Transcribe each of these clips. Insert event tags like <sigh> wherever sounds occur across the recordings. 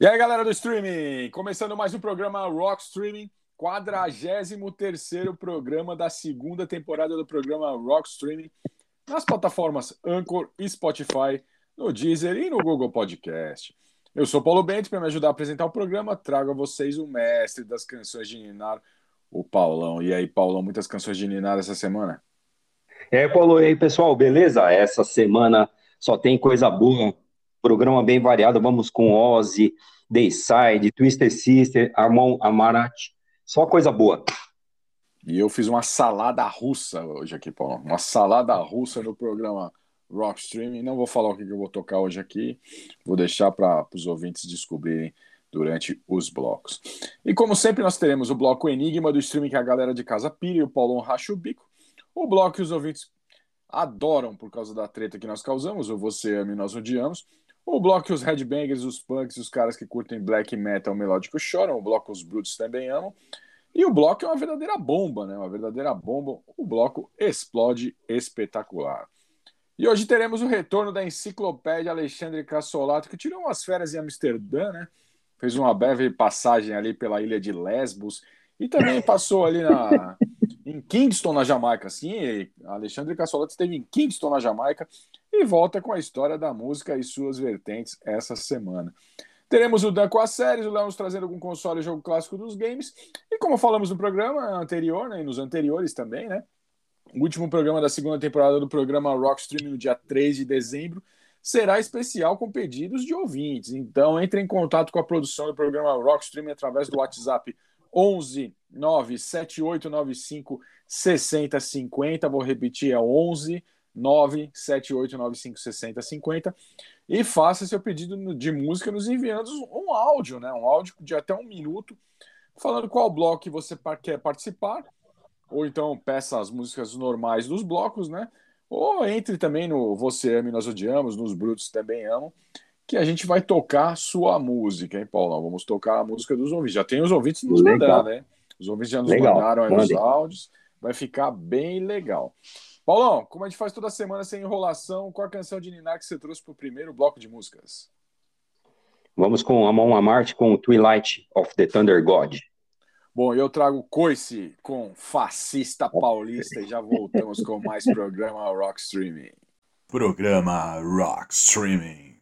E aí, galera do streaming, começando mais um programa Rock Streaming, 43º programa da segunda temporada do programa Rock Streaming, nas plataformas Anchor e Spotify, no Deezer e no Google Podcast. Eu sou Paulo Bento, para me ajudar a apresentar o programa, trago a vocês o mestre das canções de Ninar, o Paulão. E aí, Paulão, muitas canções de Ninar essa semana? É, Paulo, e aí, pessoal, beleza? Essa semana só tem coisa boa Programa bem variado, vamos com Ozzy, Dayside, Twister Sister, Armon Amarat, só coisa boa. E eu fiz uma salada russa hoje aqui, Paulo. Uma salada russa no programa Rock Streaming. Não vou falar o que eu vou tocar hoje aqui, vou deixar para os ouvintes descobrirem durante os blocos. E como sempre, nós teremos o bloco Enigma do streaming que a galera de casa pira e o Paulão racha o bico. O bloco que os ouvintes adoram por causa da treta que nós causamos, ou você ama e nós odiamos. O bloco os headbangers, os punks, os caras que curtem black metal melódico choram. O bloco os brutos também amam. E o bloco é uma verdadeira bomba, né? Uma verdadeira bomba. O bloco explode espetacular. E hoje teremos o retorno da enciclopédia Alexandre Cassolato, que tirou umas férias em Amsterdã, né? Fez uma breve passagem ali pela ilha de Lesbos e também passou ali na, em Kingston, na Jamaica. Sim, Alexandre Cassolato esteve em Kingston, na Jamaica, e volta com a história da música e suas vertentes essa semana. Teremos o Dan com as séries, o Léo nos trazendo algum console e jogo clássico dos games. E como falamos no programa anterior, né, e nos anteriores também, né? O último programa da segunda temporada do programa Rockstream, no dia 3 de dezembro, será especial com pedidos de ouvintes. Então, entre em contato com a produção do programa Rockstream através do WhatsApp 11 97895 6050. Vou repetir, é 11 978956050 e faça seu pedido de música nos enviando um áudio, né? Um áudio de até um minuto, falando qual bloco você quer participar, ou então peça as músicas normais dos blocos, né? Ou entre também no Você Ama e Nós Odiamos, nos Brutos Também Amam, que a gente vai tocar sua música, hein, Paulo? Vamos tocar a música dos ouvintes. Já tem os ouvintes nos mandando, né? Os ouvintes já nos legal. mandaram aí os áudios. Vai ficar bem legal. Paulão, como a gente faz toda semana sem enrolação, qual a canção de Ninar que você trouxe para o primeiro bloco de músicas? Vamos com Amon Amarte com Twilight of the Thunder God. Bom, eu trago Coice com Fascista Paulista e já voltamos com mais programa Rock Streaming. Programa Rock Streaming.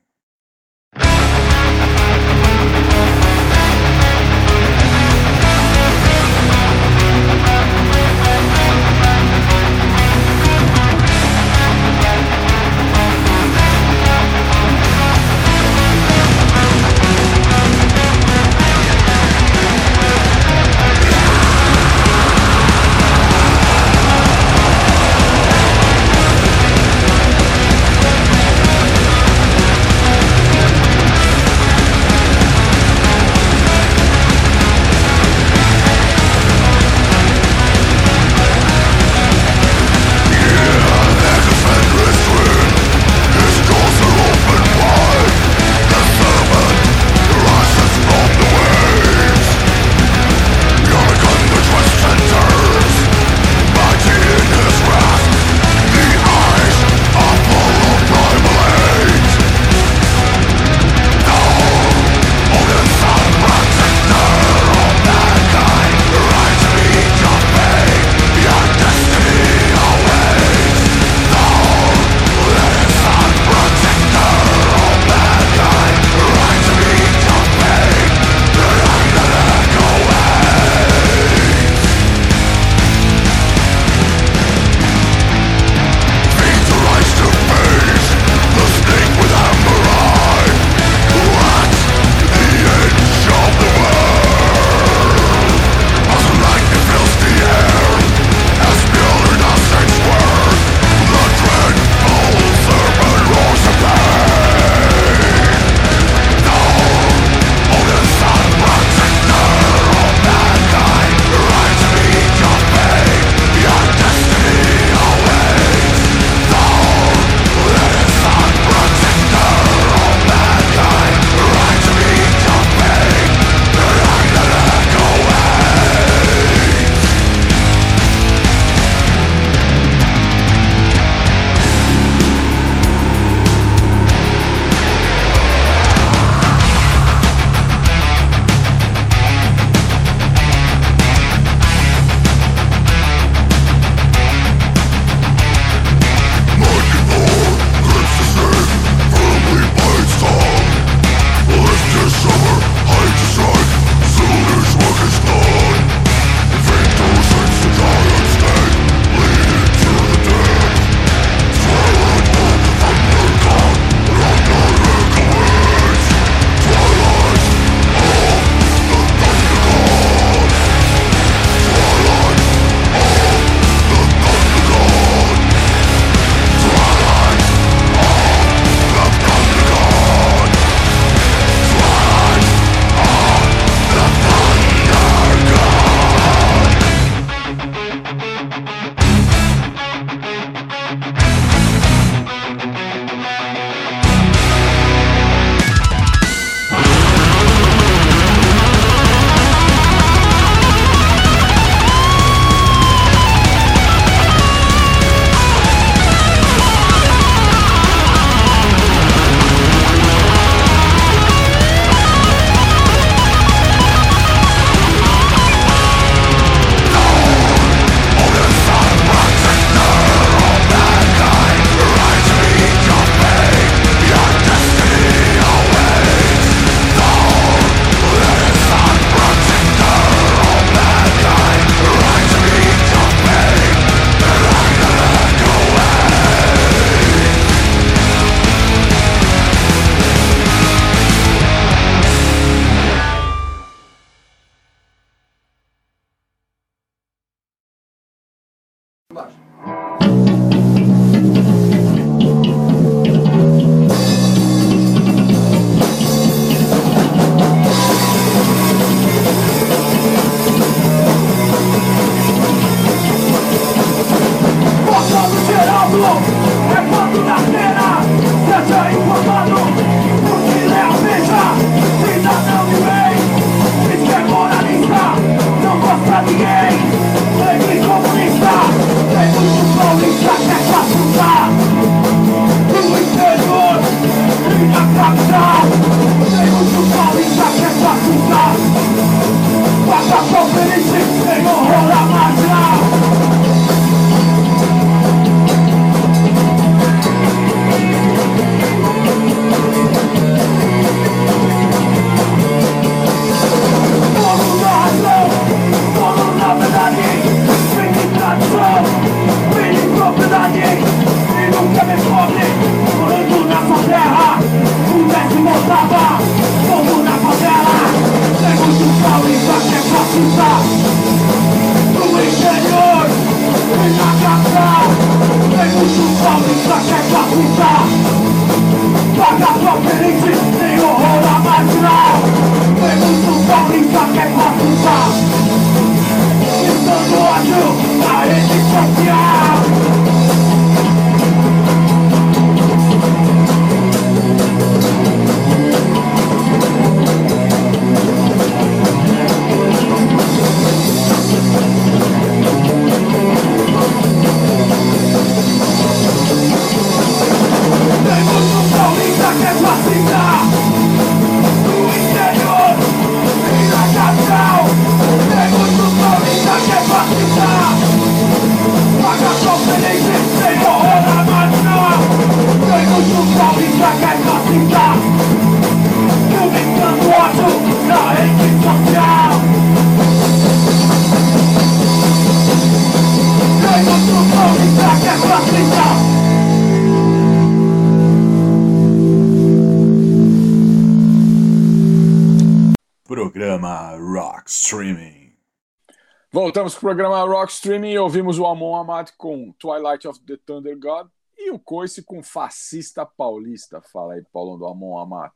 Ouvimos o Amon Amat com Twilight of the Thunder God e o Coice com Fascista Paulista. Fala aí, Paulo, do Amon Amat.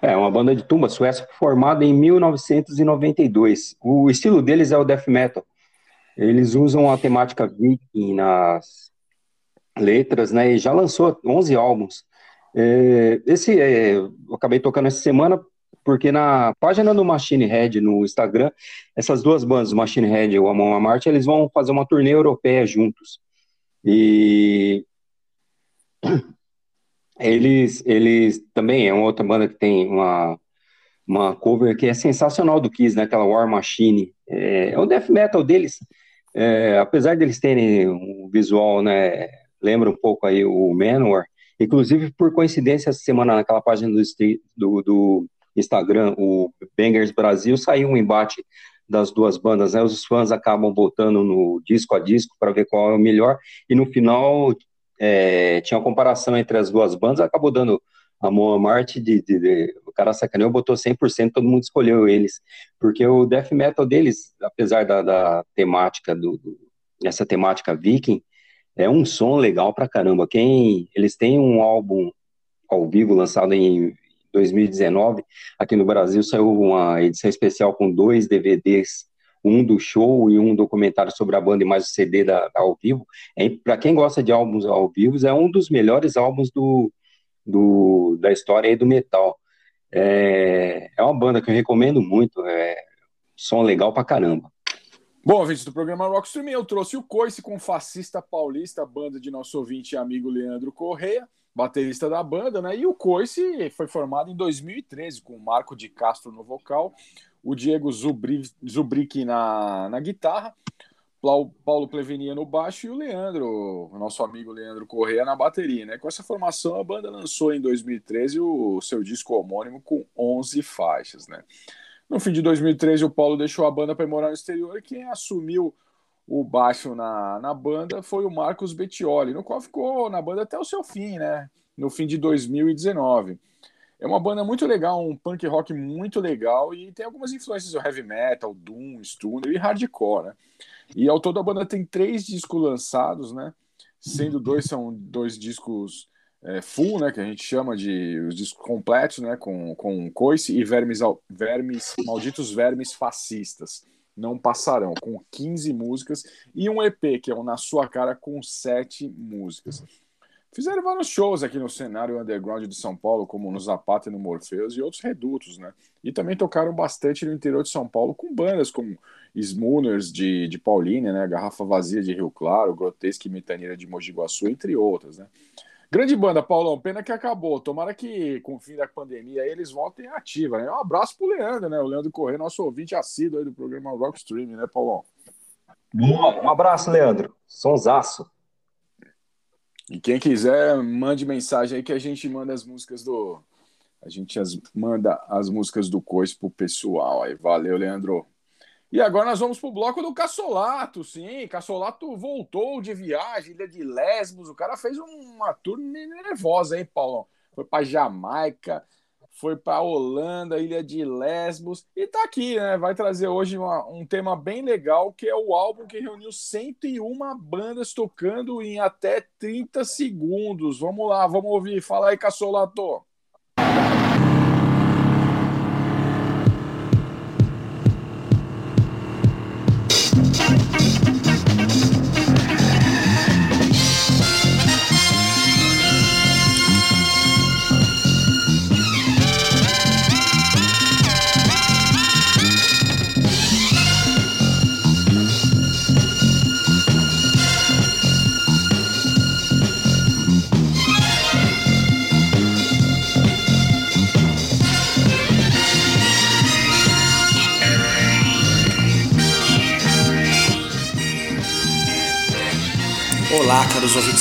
É uma banda de tumba sueca formada em 1992. O estilo deles é o death metal. Eles usam a temática viking nas letras, né? E já lançou 11 álbuns. É, esse é, eu acabei tocando essa semana porque na página do Machine Head no Instagram, essas duas bandas, o Machine Head e o Amon Amart, eles vão fazer uma turnê europeia juntos. E <clears throat> eles, eles também é uma outra banda que tem uma, uma cover que é sensacional do Kiss, né? Aquela War Machine. É, é o death metal deles. É, apesar deles terem um visual, né? Lembra um pouco aí o Manowar. Inclusive, por coincidência, essa semana naquela página do, do, do Instagram, o Bangers Brasil, saiu um embate das duas bandas, né? Os fãs acabam votando no disco a disco para ver qual é o melhor, e no final é, tinha uma comparação entre as duas bandas, acabou dando a Moa Marte, de, de, de, o cara sacaneou, botou 100%, todo mundo escolheu eles, porque o death metal deles, apesar da, da temática, do, do, essa temática viking, é um som legal pra caramba, quem, eles têm um álbum ao vivo lançado em 2019, aqui no Brasil saiu uma edição especial com dois DVDs, um do show e um documentário sobre a banda e mais o CD da, da ao vivo. É, Para quem gosta de álbuns ao vivo, é um dos melhores álbuns do, do da história aí do metal. É, é uma banda que eu recomendo muito, é som legal pra caramba. Bom, ouvintes do programa Rockstream, eu trouxe o Coice com Fascista Paulista, banda de nosso ouvinte e amigo Leandro Correia baterista da banda, né? E o Coice foi formado em 2013 com o Marco de Castro no vocal, o Diego Zubri, Zubrick na, na guitarra, Paulo Plevenia no baixo e o Leandro, nosso amigo Leandro Correia na bateria, né? Com essa formação a banda lançou em 2013 o seu disco homônimo com 11 faixas, né? No fim de 2013 o Paulo deixou a banda para morar no exterior e quem assumiu o baixo na, na banda foi o Marcos Bettioli, no qual ficou na banda até o seu fim, né? No fim de 2019. É uma banda muito legal, um punk rock muito legal e tem algumas influências do heavy metal, doom, stoner e hardcore, né? E ao todo a banda tem três discos lançados, né? Sendo dois são dois discos é, full, né? Que a gente chama de os discos completos, né? Com, com coice e vermes, vermes, malditos vermes fascistas não passarão, com 15 músicas, e um EP, que é o Na Sua Cara, com 7 músicas. Fizeram vários shows aqui no cenário underground de São Paulo, como no Zapata e no Morpheus e outros redutos, né? E também tocaram bastante no interior de São Paulo com bandas como Smooners de, de Paulínia, né? Garrafa Vazia de Rio Claro, Grotesque e Metaneira de Mogi Guaçu, entre outras, né? Grande banda, Paulão. Pena que acabou. Tomara que, com o fim da pandemia, eles voltem ativa, né? Um abraço pro Leandro, né? O Leandro Corrêa, nosso ouvinte assíduo aí do programa Rock Stream, né, Paulão? Boa, um abraço, Leandro. Sonsaço. E quem quiser, mande mensagem aí que a gente manda as músicas do. A gente as, manda as músicas do Coice pro pessoal aí. Valeu, Leandro. E agora nós vamos pro bloco do Cassolato, sim. Cassolato voltou de viagem, ilha de Lesbos. O cara fez uma turnê nervosa, hein, Paulão? Foi para Jamaica, foi para Holanda, ilha de Lesbos. E tá aqui, né? Vai trazer hoje uma, um tema bem legal, que é o álbum que reuniu 101 bandas tocando em até 30 segundos. Vamos lá, vamos ouvir. Fala aí, Cassolato.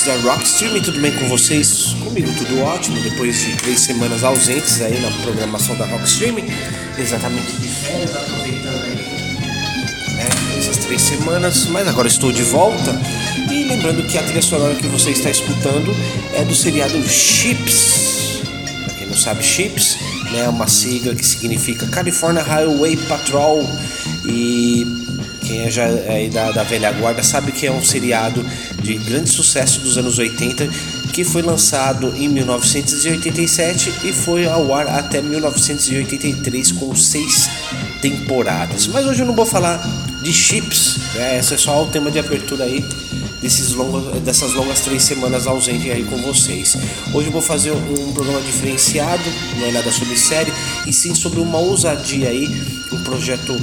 Ouvintes da Rockstream, tudo bem com vocês? Comigo tudo ótimo, depois de três semanas ausentes aí na programação da Rockstream, exatamente de férias, aproveitando aí né, essas três semanas, mas agora estou de volta e lembrando que a trilha sonora que você está escutando é do seriado Chips. Pra quem não sabe, Chips né, uma sigla que significa California Highway Patrol e quem é já é da, da velha guarda sabe que é um seriado de grande sucesso dos anos 80 que foi lançado em 1987 e foi ao ar até 1983 com seis temporadas. Mas hoje eu não vou falar de chips, né? esse é só o tema de abertura aí desses longos, dessas longas três semanas ausente aí com vocês. Hoje eu vou fazer um programa diferenciado, não é nada sobre série, e sim sobre uma ousadia aí, um projeto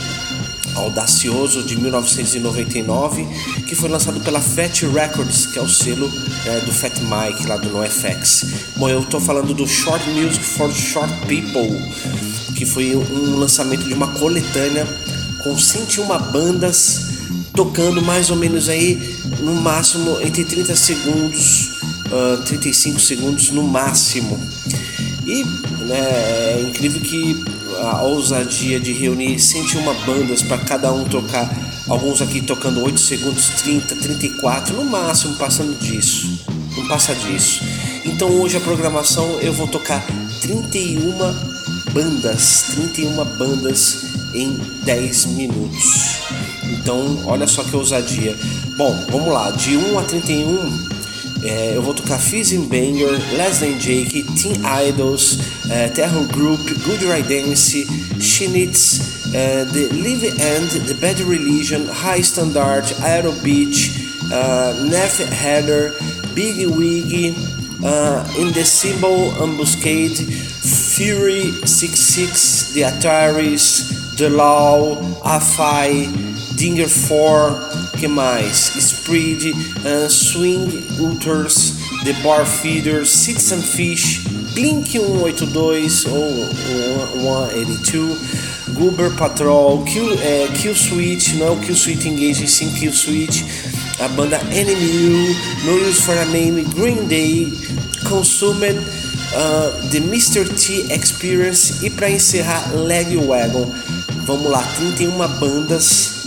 audacioso de 1999 que foi lançado pela Fat Records, que é o selo é, do Fat Mike lá do NoFX. Bom, eu estou falando do Short Music for Short People, que foi um lançamento de uma coletânea com 101 bandas tocando mais ou menos aí no máximo entre 30 segundos, uh, 35 segundos no máximo. E né, é incrível que a ousadia de reunir 101 bandas para cada um tocar, alguns aqui tocando 8 segundos, 30, 34, no máximo passando disso. Não passa disso. Então hoje a programação eu vou tocar 31 bandas, 31 bandas em 10 minutos. Então, olha só que ousadia. Bom, vamos lá, de 1 a 31 é, eu vou tocar Fizzy Banger, Less Than Jake, Teen Idols, é, Terror Group, Good Riddance, Shinitz, é, The Live End, The Bad Religion, High Standard, Aero Beach, uh, Neff Header, Big Wig, uh, In the Symbol Ambuscade, Fury 66, The Ataris, The Law, Afai, Dinger 4, que mais? Spread, uh, Swing Ultras, The Bar Feeders, Citizen Fish, Blink 182 ou 182, Goober Patrol, Kill, é, Kill Switch, não é o Kill Switch Engage, sim Kill Switch, a banda NMU, No Use for a Name, Green Day, Consumed, uh, The Mr. T Experience e para encerrar Leg Wagon. Vamos lá, 31 bandas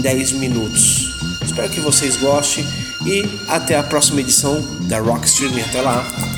em 10 minutos. Espero que vocês gostem e até a próxima edição da Rock Streaming. Até lá!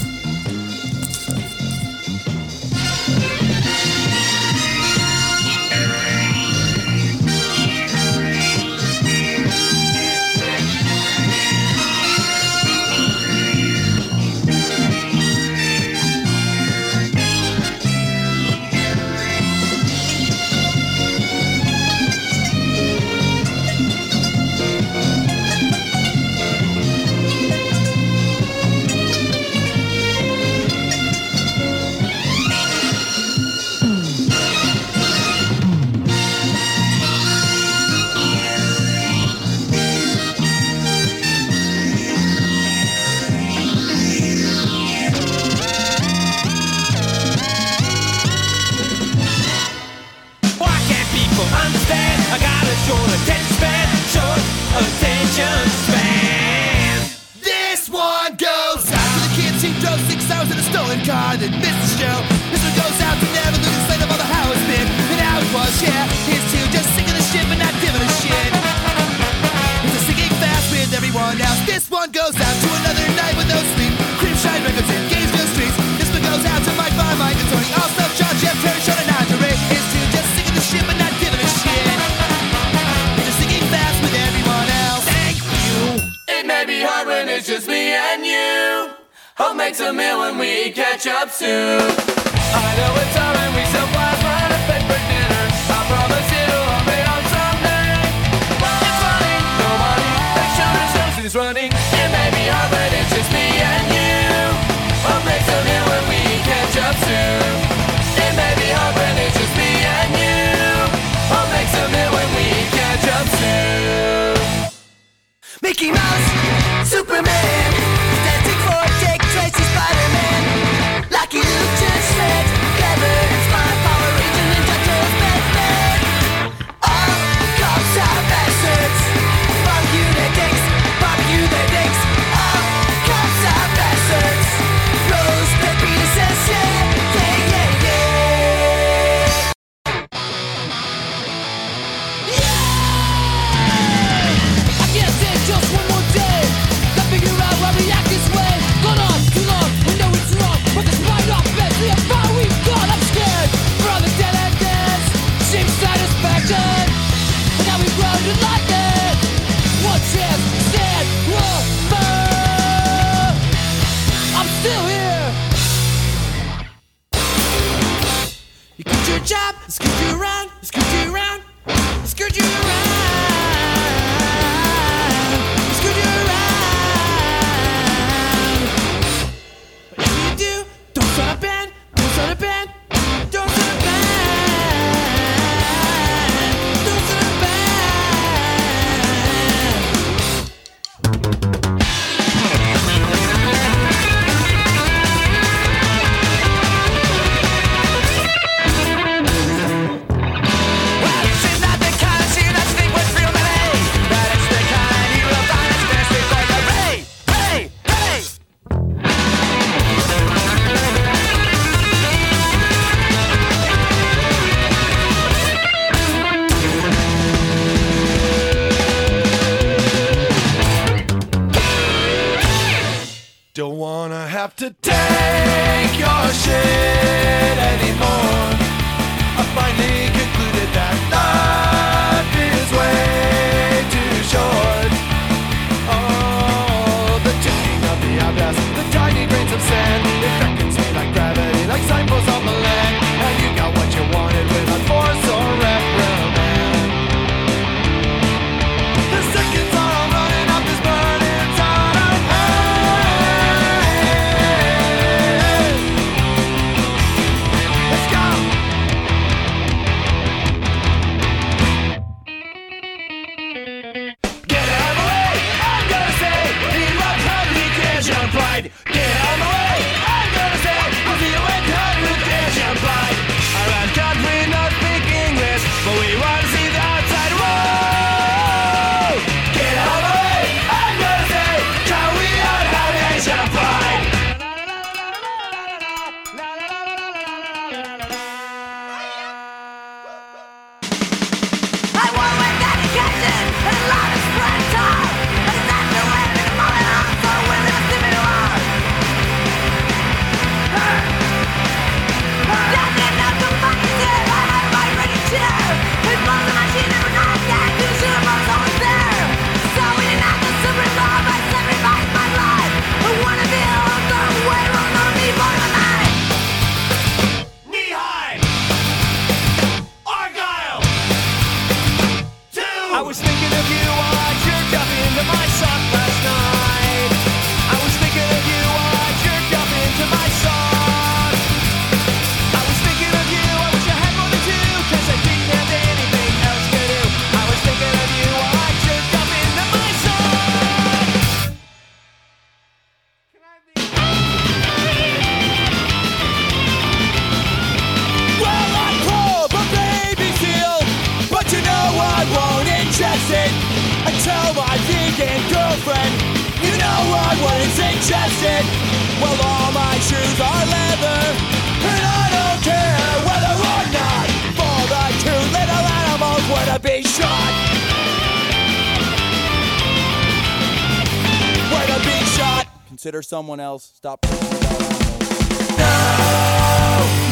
Someone else. Stop. No,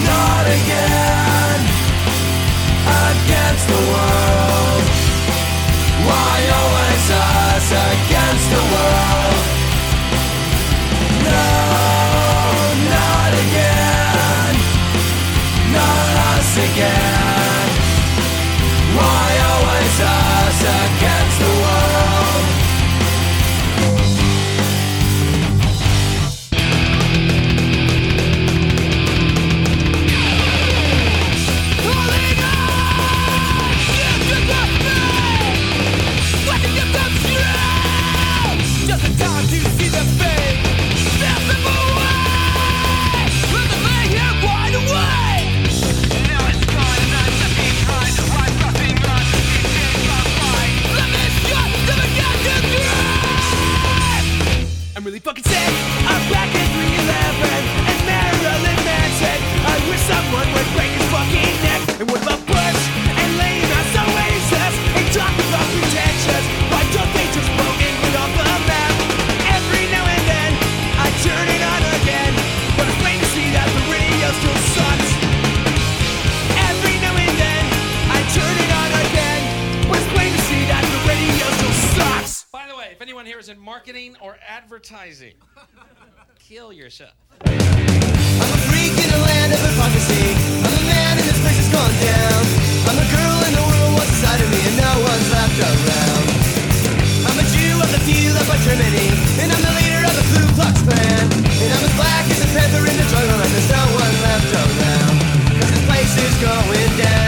not again. advertising. <laughs> Kill yourself. I'm a freak in a land of hypocrisy. I'm a man this place has gone down. I'm a girl the world inside of me and no one's left around. I'm a Jew of the Germany. And I'm the leader of the Ku Klux Klan. And I'm as black as a panther in the jungle and there's no one left around. Cause this place is going down.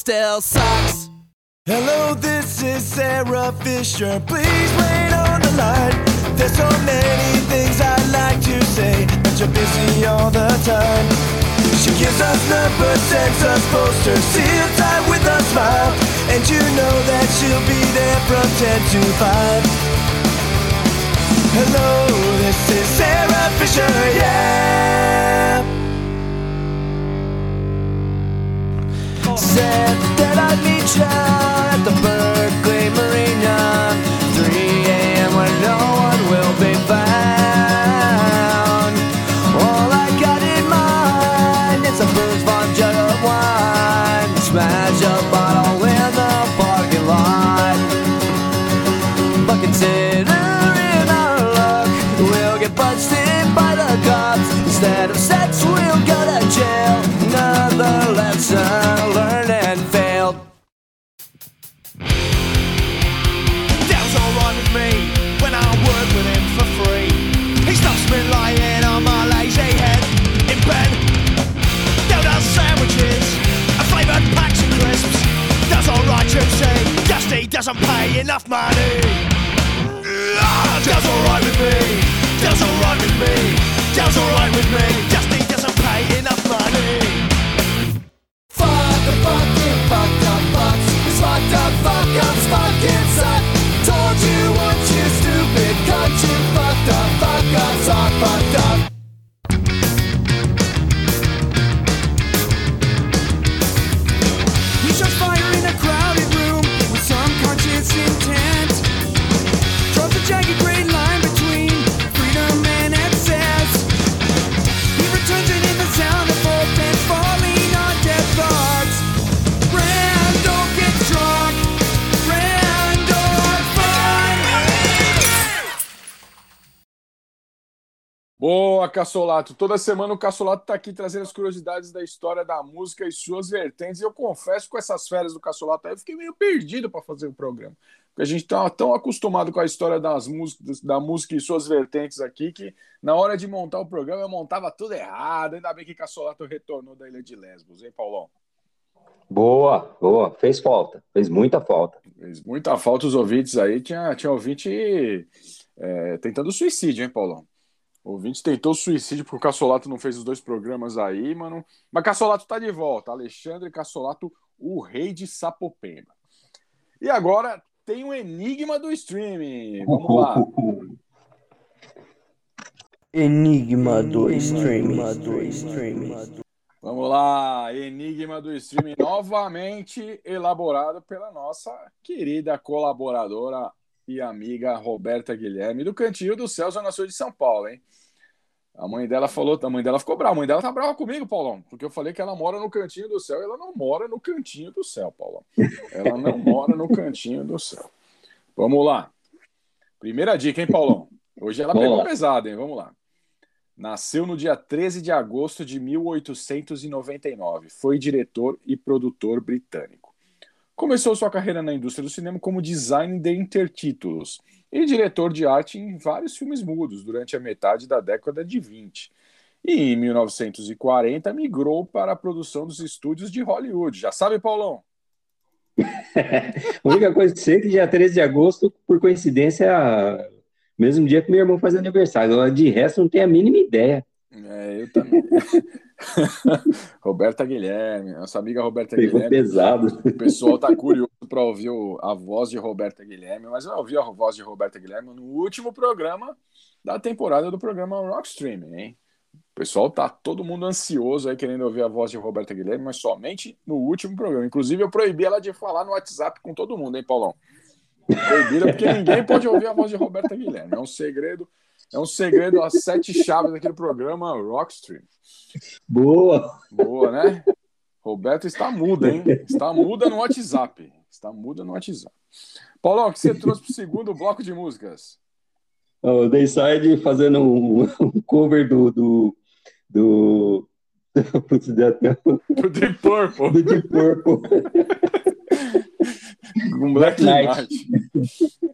still sucks. Hello, this is Sarah Fisher. Please wait on the line. There's so many things I'd like to say, but you're busy all the time. She gives us numbers, sends us posters, sealed time with a smile, and you know that she'll be there from 10 to 5. Hello, this is Sarah Fisher, yeah. said that I'd meet you at the Berkeley Marine. doesn't pay enough money. Does alright with me, Does alright with me, Does alright with me. Boa, Cassolato. Toda semana o Cassolato está aqui trazendo as curiosidades da história da música e suas vertentes. E eu confesso, com essas férias do Cassolato aí, eu fiquei meio perdido para fazer o programa. Porque a gente está tão acostumado com a história das músicas, da música e suas vertentes aqui, que na hora de montar o programa eu montava tudo errado. Ainda bem que Cassolato retornou da Ilha de Lesbos, hein, Paulão? Boa, boa. Fez falta. Fez muita falta. Fez muita falta os ouvintes aí. Tinha, tinha ouvinte é, tentando suicídio, hein, Paulão? O ouvinte tentou suicídio porque o Cassolato não fez os dois programas aí, mano. Mas Cassolato tá de volta. Alexandre Cassolato, o rei de Sapopemba. E agora tem um enigma do streaming. Vamos lá. Enigma do streaming. Vamos lá. Enigma do streaming novamente elaborado pela nossa querida colaboradora e amiga Roberta Guilherme, do Cantinho do Céu, Zona Sul de São Paulo, hein? A mãe dela falou, a mãe dela ficou brava, a mãe dela tá brava comigo, Paulão, porque eu falei que ela mora no cantinho do céu, e ela não mora no cantinho do céu, Paulão. Ela não <laughs> mora no cantinho do céu. Vamos lá. Primeira dica, hein, Paulão? Hoje ela Vamos pegou lá. pesado, hein? Vamos lá. Nasceu no dia 13 de agosto de 1899. Foi diretor e produtor britânico. Começou sua carreira na indústria do cinema como design de intertítulos e diretor de arte em vários filmes mudos durante a metade da década de 20. E em 1940 migrou para a produção dos estúdios de Hollywood. Já sabe, Paulão? <laughs> A única coisa que sei é que dia 13 de agosto, por coincidência, é o mesmo dia que meu irmão faz aniversário. De resto, não tenho a mínima ideia. É, eu também. <laughs> <laughs> Roberta Guilherme, nossa amiga Roberta Pegou Guilherme. pesado. O pessoal tá curioso para ouvir a voz de Roberta Guilherme, mas eu ouvi a voz de Roberta Guilherme no último programa da temporada do programa Rockstream, hein? O pessoal tá todo mundo ansioso aí querendo ouvir a voz de Roberta Guilherme, mas somente no último programa. Inclusive, eu proibi ela de falar no WhatsApp com todo mundo, hein, Paulão? Proibida porque ninguém pode ouvir a voz de Roberta Guilherme. É um segredo, é um segredo, as sete chaves aqui do programa Rockstream. Boa. Boa, né? Roberto está muda, hein? Está muda no WhatsApp. Está muda no WhatsApp. Paulão, o que você trouxe para o segundo bloco de músicas? O Dayside fazendo um, um cover do. do, do... <laughs> Do Deep Purple, do Deep Purple. <laughs> com Black Black Knight.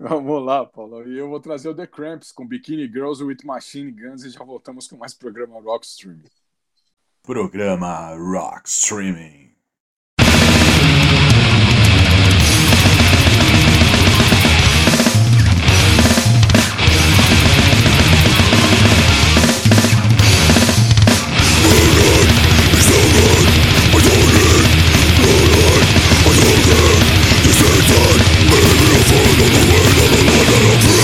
Vamos lá, Paulo. E eu vou trazer o The Cramps com Bikini Girls with Machine Guns e já voltamos com mais programa Rockstream. Programa Rock Streaming. Little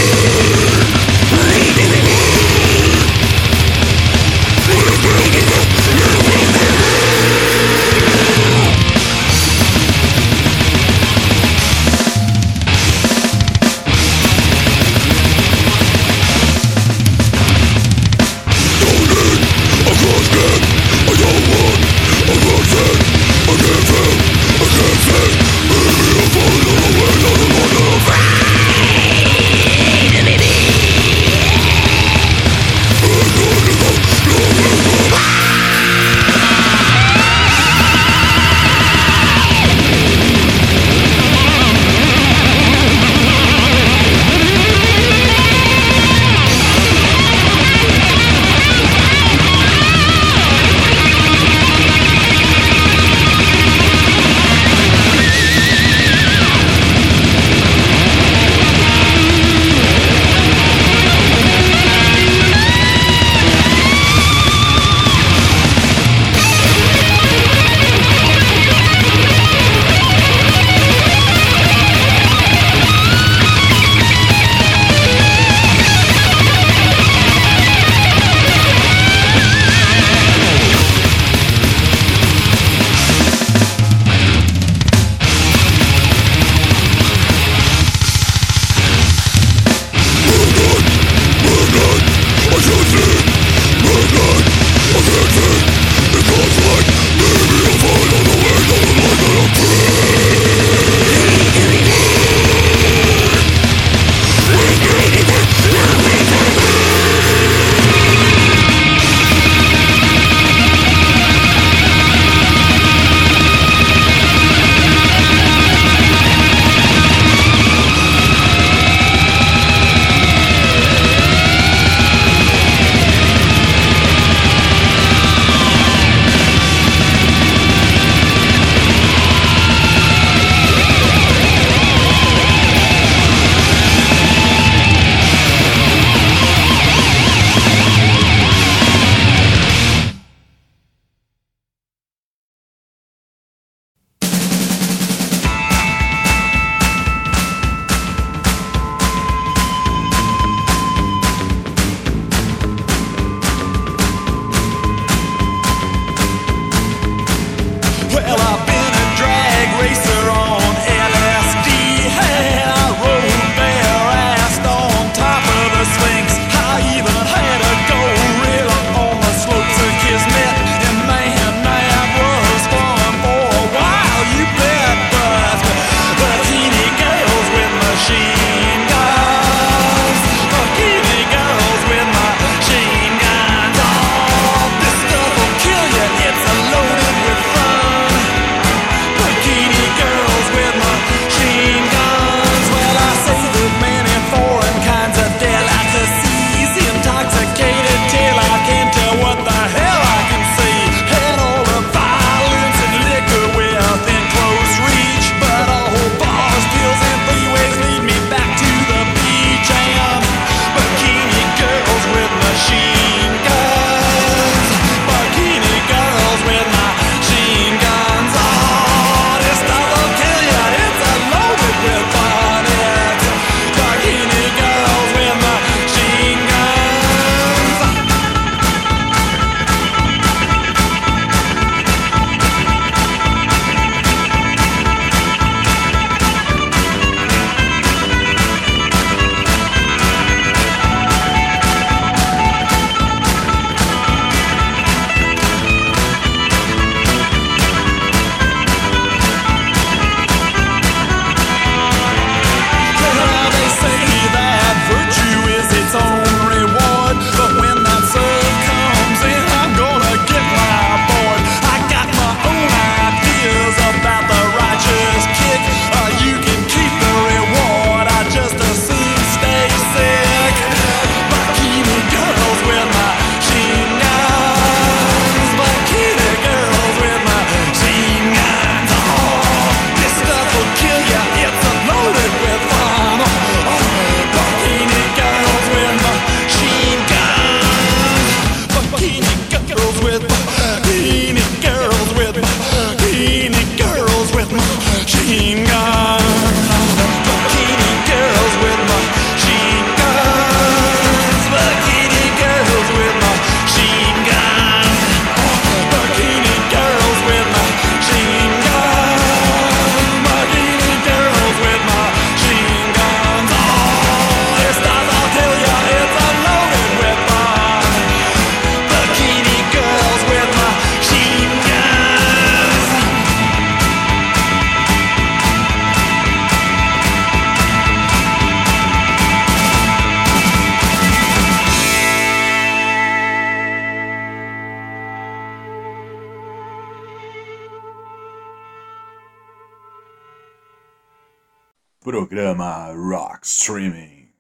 Programa Rock Streaming.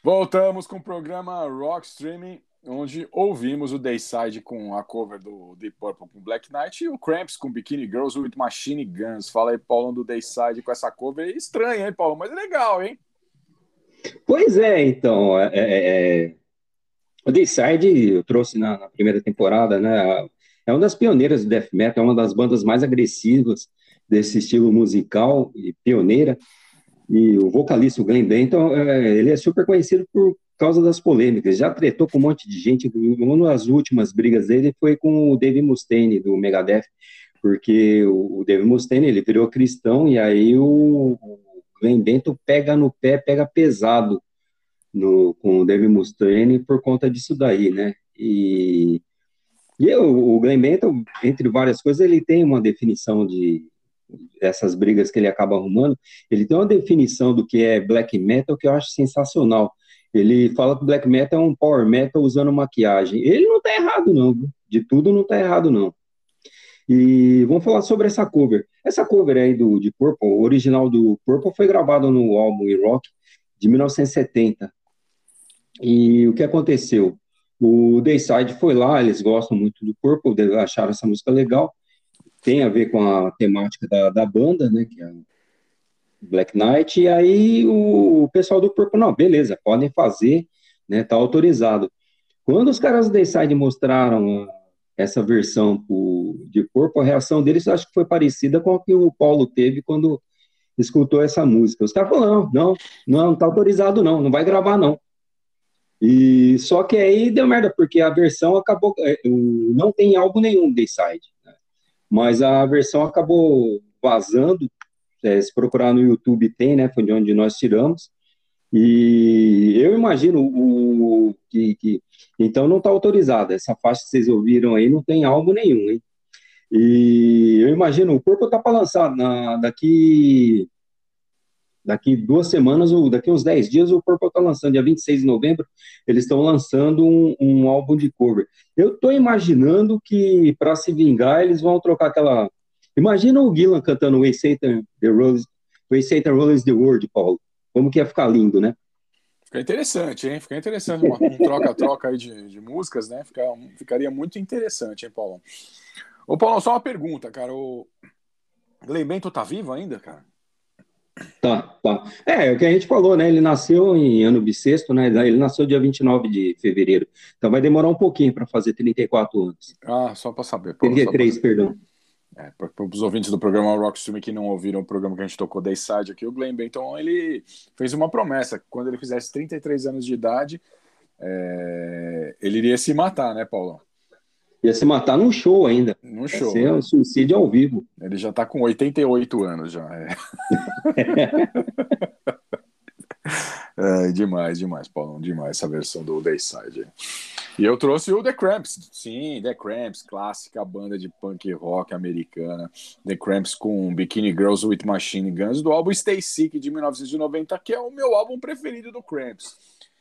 Voltamos com o programa Rock Streaming, onde ouvimos o Dayside com a cover do Deep Purple com Black Knight e o Cramps com Bikini Girls with Machine Guns. Fala aí, Paulão, do Dayside com essa cover estranha, hein, Paulo? Mas é legal, hein? Pois é, então, é, é, é... o Dayside eu trouxe na, na, primeira temporada, né? É uma das pioneiras do death metal, é uma das bandas mais agressivas desse estilo musical e pioneira. E o vocalista, o Glenn Benton, é, ele é super conhecido por causa das polêmicas. Já tretou com um monte de gente. Uma das últimas brigas dele foi com o Dave Mustaine, do Megadeth, porque o Dave Mustaine, ele virou cristão, e aí o Glenn Benton pega no pé, pega pesado no, com o Dave Mustaine por conta disso daí, né? E, e eu, o Glenn Benton, entre várias coisas, ele tem uma definição de essas brigas que ele acaba arrumando, ele tem uma definição do que é black metal que eu acho sensacional. Ele fala que black metal é um power metal usando maquiagem. Ele não tá errado, não. De tudo não tá errado, não. E vamos falar sobre essa cover. Essa cover aí do, de Purple, o original do Purple foi gravado no álbum Rock de 1970. E o que aconteceu? O Dayside foi lá, eles gostam muito do Purple, acharam essa música legal, tem a ver com a temática da, da banda, né, que é Black Knight, e aí o, o pessoal do Purple, não, beleza, podem fazer, né, tá autorizado. Quando os caras do Dayside mostraram essa versão pro, de Purple, a reação deles acho que foi parecida com a que o Paulo teve quando escutou essa música. Os caras falaram, não, não, não tá autorizado não, não vai gravar não. E só que aí deu merda, porque a versão acabou, é, não tem álbum nenhum Dayside mas a versão acabou vazando. É, se procurar no YouTube tem, né? Foi de onde nós tiramos. E eu imagino o, que, que então não está autorizada. Essa faixa que vocês ouviram aí não tem álbum nenhum, hein? E eu imagino o corpo está para lançar na, daqui daqui duas semanas ou daqui uns 10 dias o Purple está lançando, dia 26 de novembro, eles estão lançando um, um, álbum de cover. Eu estou imaginando que, para se vingar, eles vão trocar aquela... Imagina o Gillan cantando Way Satan, the Rose, Way Satan Rolls the World, Paulo. Como que ia ficar lindo, né? Fica interessante, hein? Fica interessante. um troca-troca aí de, de, músicas, né? Fica, ficaria muito interessante, hein, Paulo? Ô, Paulo, só uma pergunta, cara. O Glenn Bento tá vivo ainda, cara? Tá, tá. É, é o que a gente falou, né? Ele nasceu em ano bissexto, né? Ele nasceu dia 29 de fevereiro. Então vai demorar um pouquinho para fazer 34 anos. Ah, só para saber. 33, pra... perdão. É, para os ouvintes do programa Rockstream que não ouviram o programa que a gente tocou Dayside aqui, o Glenn Benton, ele fez uma promessa, quando ele fizesse 33 anos de idade, é... ele iria se matar, né, Paulão? Ia se matar num show ainda. Num show. Ia ser um suicídio ao vivo. Ele já tá com 88 anos já. É. <laughs> é demais, demais, Paulão, demais essa versão do Dayside. E eu trouxe o The Cramps, sim, The Cramps, clássica banda de punk rock americana. The Cramps com Bikini Girls with Machine Guns, do álbum Stay Sick de 1990, que é o meu álbum preferido do Cramps.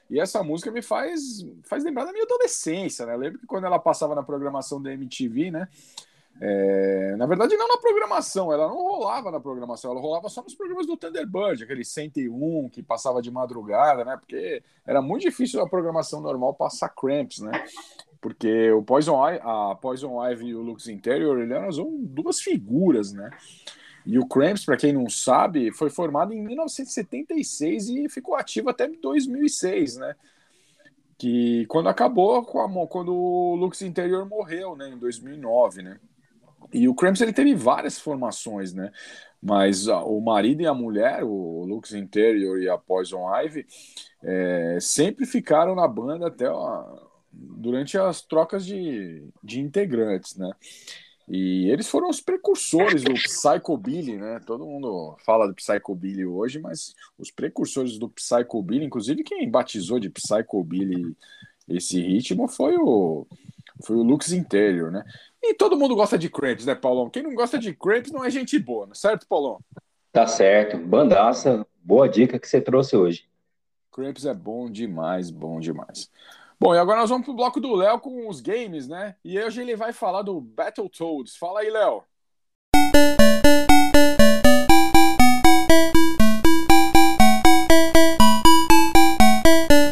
E essa música me faz, faz lembrar da minha adolescência, né? Eu lembro que quando ela passava na programação da MTV, né? É, na verdade, não na programação, ela não rolava na programação, ela rolava só nos programas do Thunderbird, aquele 101 que passava de madrugada, né? Porque era muito difícil a programação normal passar Cramps, né? Porque o Poison Ivy, a Poison Ivy e o Lux Interior, eles eram duas figuras, né? E o Cramps, para quem não sabe, foi formado em 1976 e ficou ativo até 2006, né? Que quando acabou, quando o Lux Interior morreu, né, em 2009, né? E o Cramps ele teve várias formações, né? Mas o marido e a mulher, o Lux Interior e a Poison Ivy, é, sempre ficaram na banda até ó, durante as trocas de, de integrantes, né? E eles foram os precursores do Psychobilly, né? Todo mundo fala do Psychobilly hoje, mas os precursores do Psychobilly, inclusive quem batizou de Psychobilly esse ritmo foi o foi o Lux Interior, né? E todo mundo gosta de Cramps, né, Paulão? Quem não gosta de Cramps não é gente boa, não é certo, Paulão? Tá certo. Bandaça, boa dica que você trouxe hoje. Cramps é bom demais, bom demais. Bom, e agora nós vamos pro bloco do Léo com os games, né? E hoje ele vai falar do Battletoads. Fala aí, Léo.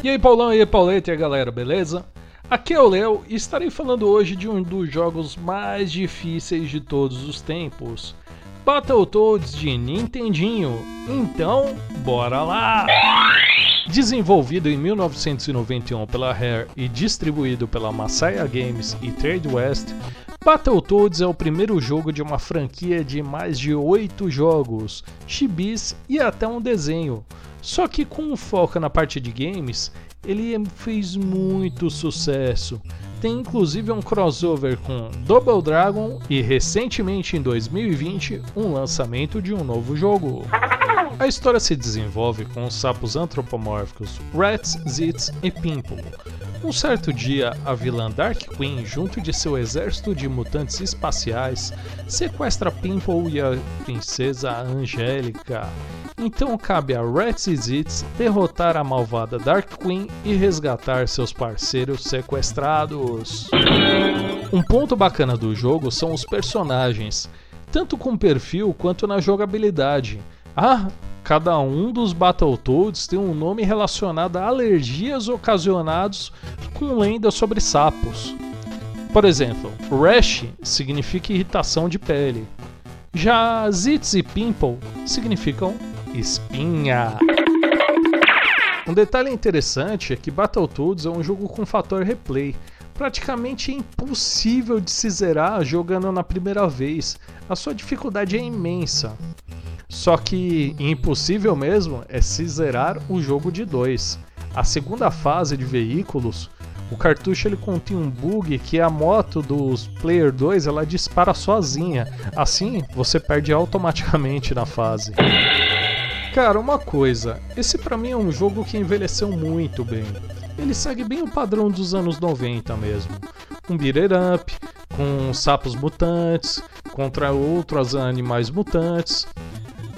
E aí, Paulão, e aí, Pauleta, galera, beleza? Aqui é o Léo e estarei falando hoje de um dos jogos mais difíceis de todos os tempos. Battletoads de Nintendinho. Então, bora lá! Desenvolvido em 1991 pela Rare e distribuído pela Masaya Games e Trade West, Battletoads é o primeiro jogo de uma franquia de mais de 8 jogos, chibis e até um desenho. Só que com um foco na parte de games, ele fez muito sucesso. Tem inclusive um crossover com Double Dragon e recentemente em 2020 um lançamento de um novo jogo. A história se desenvolve com os sapos antropomórficos Rats, Zits e Pimple. Um certo dia, a vilã Dark Queen, junto de seu exército de mutantes espaciais, sequestra Pimple e a princesa Angélica. Então cabe a Rats e Zits derrotar a malvada Dark Queen e resgatar seus parceiros sequestrados. Um ponto bacana do jogo são os personagens, tanto com perfil quanto na jogabilidade. Ah, cada um dos Battletoads tem um nome relacionado a alergias ocasionados com lendas sobre sapos. Por exemplo, Rash significa irritação de pele. Já Zits e Pimple significam espinha. Um detalhe interessante é que Battletoads é um jogo com fator replay. Praticamente impossível de se zerar jogando na primeira vez. A sua dificuldade é imensa. Só que impossível mesmo é se zerar o jogo de dois. A segunda fase de veículos, o cartucho ele contém um bug que a moto dos Player 2 ela dispara sozinha. Assim, você perde automaticamente na fase. Cara, uma coisa, esse para mim é um jogo que envelheceu muito bem. Ele segue bem o padrão dos anos 90 mesmo. Um beat'em up, com sapos mutantes, contra outros animais mutantes.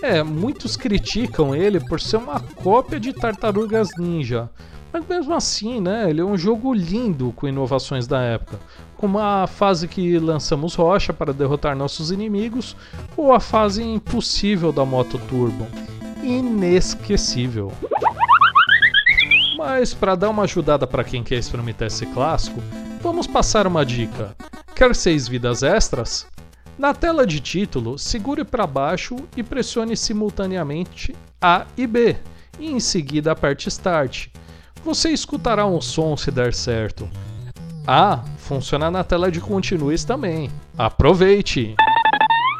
É, muitos criticam ele por ser uma cópia de Tartarugas Ninja. Mas mesmo assim, né, ele é um jogo lindo com inovações da época, como a fase que lançamos rocha para derrotar nossos inimigos, ou a fase impossível da moto turbo. Inesquecível. Mas para dar uma ajudada para quem quer experimentar esse clássico, vamos passar uma dica. Quer seis vidas extras? Na tela de título, segure para baixo e pressione simultaneamente A e B, e em seguida aperte Start. Você escutará um som se der certo. A funciona na tela de continues também. Aproveite!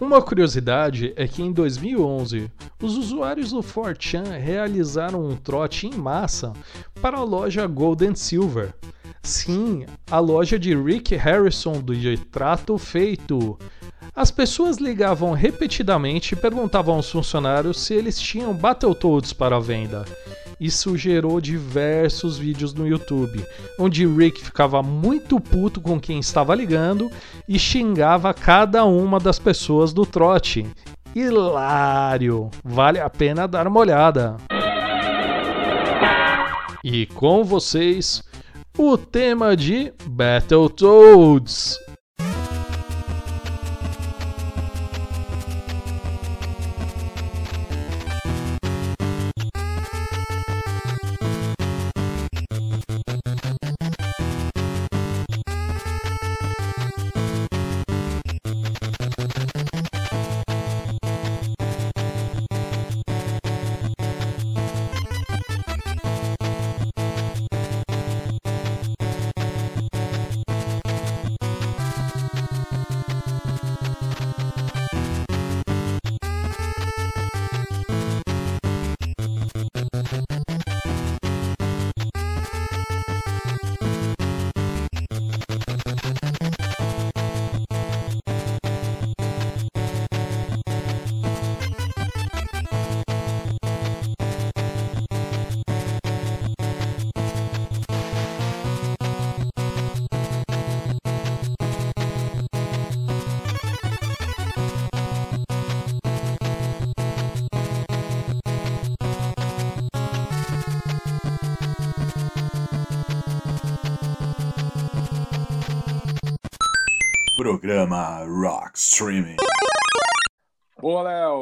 Uma curiosidade é que em 2011, os usuários do 4chan realizaram um trote em massa para a loja Golden Silver. Sim, a loja de Rick Harrison do Trato Feito. As pessoas ligavam repetidamente e perguntavam aos funcionários se eles tinham Battletoads para venda. Isso gerou diversos vídeos no YouTube, onde Rick ficava muito puto com quem estava ligando e xingava cada uma das pessoas do trote. Hilário! Vale a pena dar uma olhada. E com vocês, o tema de Battletoads.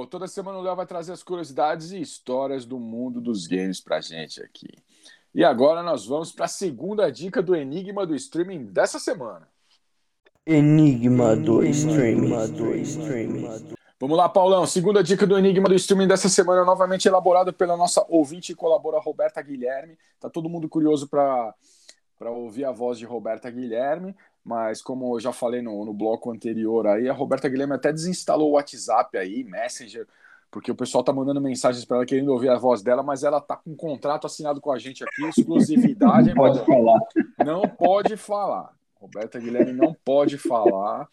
Toda semana o Léo vai trazer as curiosidades e histórias do mundo dos games pra gente aqui. E agora nós vamos para a segunda dica do Enigma do Streaming dessa semana. Enigma do Streaming. Vamos lá, Paulão. Segunda dica do Enigma do Streaming dessa semana, novamente elaborado pela nossa ouvinte e colabora Roberta Guilherme. Tá todo mundo curioso para ouvir a voz de Roberta Guilherme, mas como eu já falei no, no bloco anterior aí, a Roberta Guilherme até desinstalou o WhatsApp aí, Messenger, porque o pessoal tá mandando mensagens para ela querendo ouvir a voz dela, mas ela tá com um contrato assinado com a gente aqui, exclusividade. hein, Pode falar. Não pode falar. Roberta Guilherme não pode falar.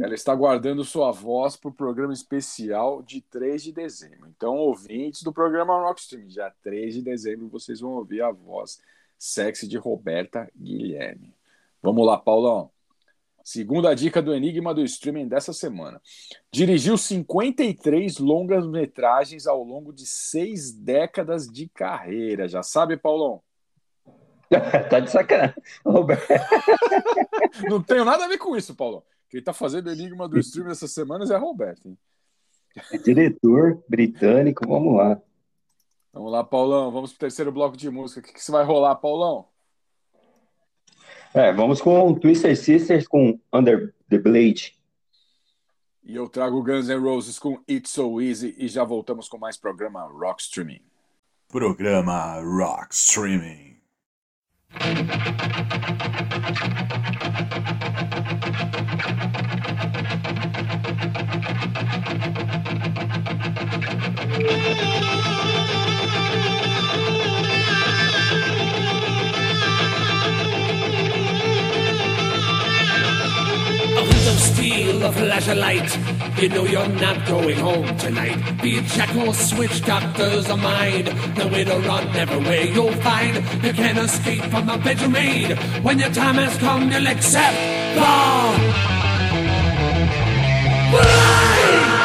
Ela está guardando sua voz para o programa especial de 3 de dezembro. Então, ouvintes do programa Rockstream, dia 3 de dezembro, vocês vão ouvir a voz sexy de Roberta Guilherme. Vamos lá, Paulão. Segunda dica do Enigma do Streaming dessa semana. Dirigiu 53 longas metragens ao longo de seis décadas de carreira. Já sabe, Paulão? <laughs> tá de sacanagem. Roberto. <laughs> Não tenho nada a ver com isso, Paulo. Quem tá fazendo o Enigma do Stream essas semanas é Roberto. Hein? É diretor britânico, vamos lá. Vamos lá, Paulão. Vamos pro terceiro bloco de música. O que, que você vai rolar, Paulão? É, vamos com Twister Sisters com Under the Blade. E eu trago Guns N' Roses com It's So Easy e já voltamos com mais programa Rock Streaming. Programa Rock Streaming. <laughs> steel, a flash of light. You know you're not going home tonight. Be it jack or switch, doctors of mind. Nowhere to run, everywhere you'll find. You can't escape from the bedroom maid. When your time has come, you'll accept the. You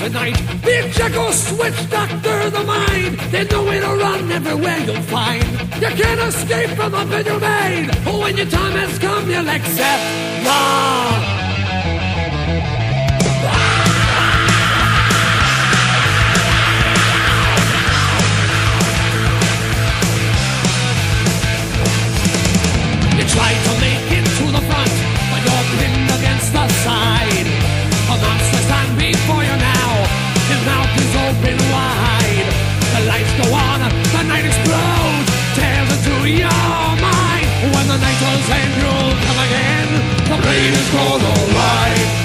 tonight. It check switch, doctor the mind. There's nowhere to run, everywhere you'll find. You can't escape from the bed you made. Oh, when your time has come, you'll accept the. and explode. Tears into your mind. When the night turns and you'll come again The rain is gone alright oh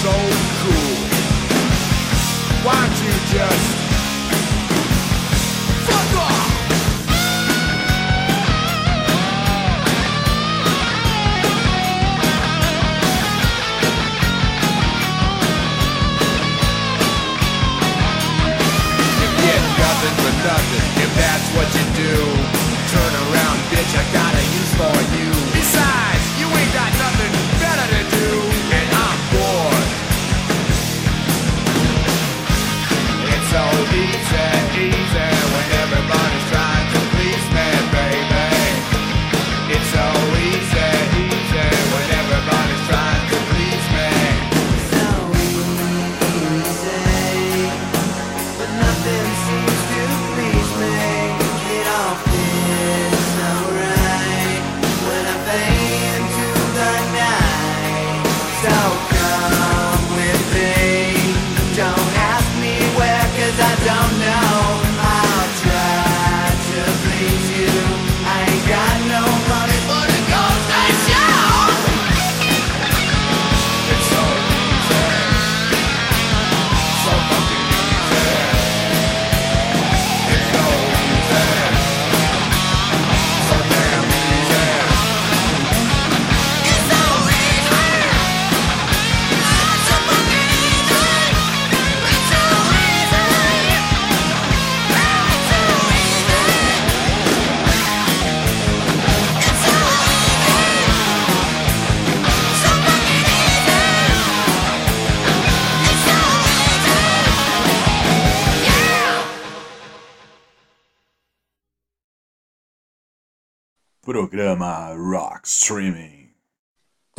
so cool. Why don't you just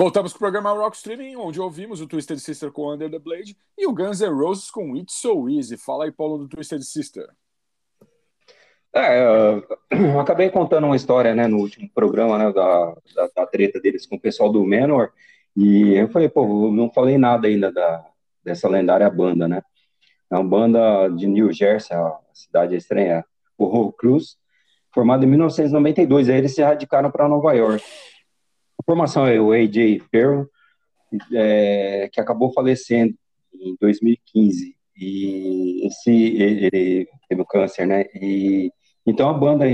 Voltamos para o programa Rock Streaming, onde ouvimos o Twisted Sister com Under the Blade e o Guns N' Roses com It's So Easy. Fala aí, Paulo, do Twisted Sister. É, eu acabei contando uma história né, no último programa né, da, da, da, treta deles com o pessoal do Menor, e eu falei, pô, eu não falei nada ainda da, dessa lendária banda, né? É uma banda de New Jersey, a cidade é estranha, o Roll Cruz, formada em 1992, aí eles se radicaram para Nova York. Formação é o A.J. Ferro, é, que acabou falecendo em 2015. E esse, ele, teve câncer, né? E, então a banda,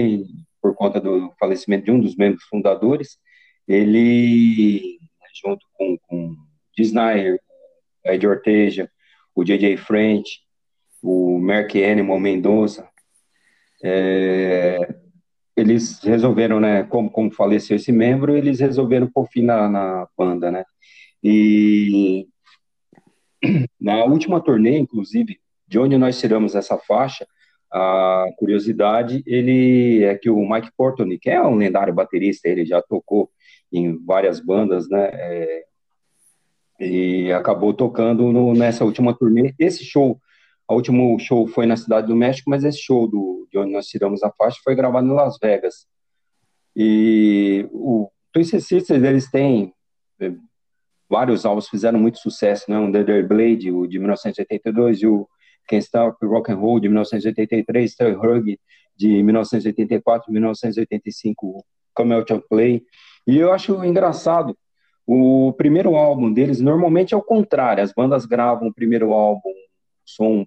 por conta do falecimento de um dos membros fundadores, ele, junto com, com Snyder, Ed Orteja, o J.J. French, o Merck Animal Mendoza. é, eles resolveram, né, como, como faleceu esse membro, eles resolveram pôr fim na, na banda, né, e <clears throat> na última turnê, inclusive, de onde nós tiramos essa faixa, a curiosidade, ele é que o Mike Portnoy, que é um lendário baterista, ele já tocou em várias bandas, né, é, e acabou tocando no, nessa última turnê. Esse show, o último show foi na Cidade do México, mas esse show do, de onde nós tiramos a faixa foi gravado em Las Vegas. E o Twisted Sisters, eles têm é, vários álbuns fizeram muito sucesso, né? O The Blade, o de 1982, e o Can't Stop Rock and Roll de 1983, Stay Hug de 1984, 1985, Come Out and Play. E eu acho engraçado o primeiro álbum deles, normalmente é o contrário, as bandas gravam o primeiro álbum, som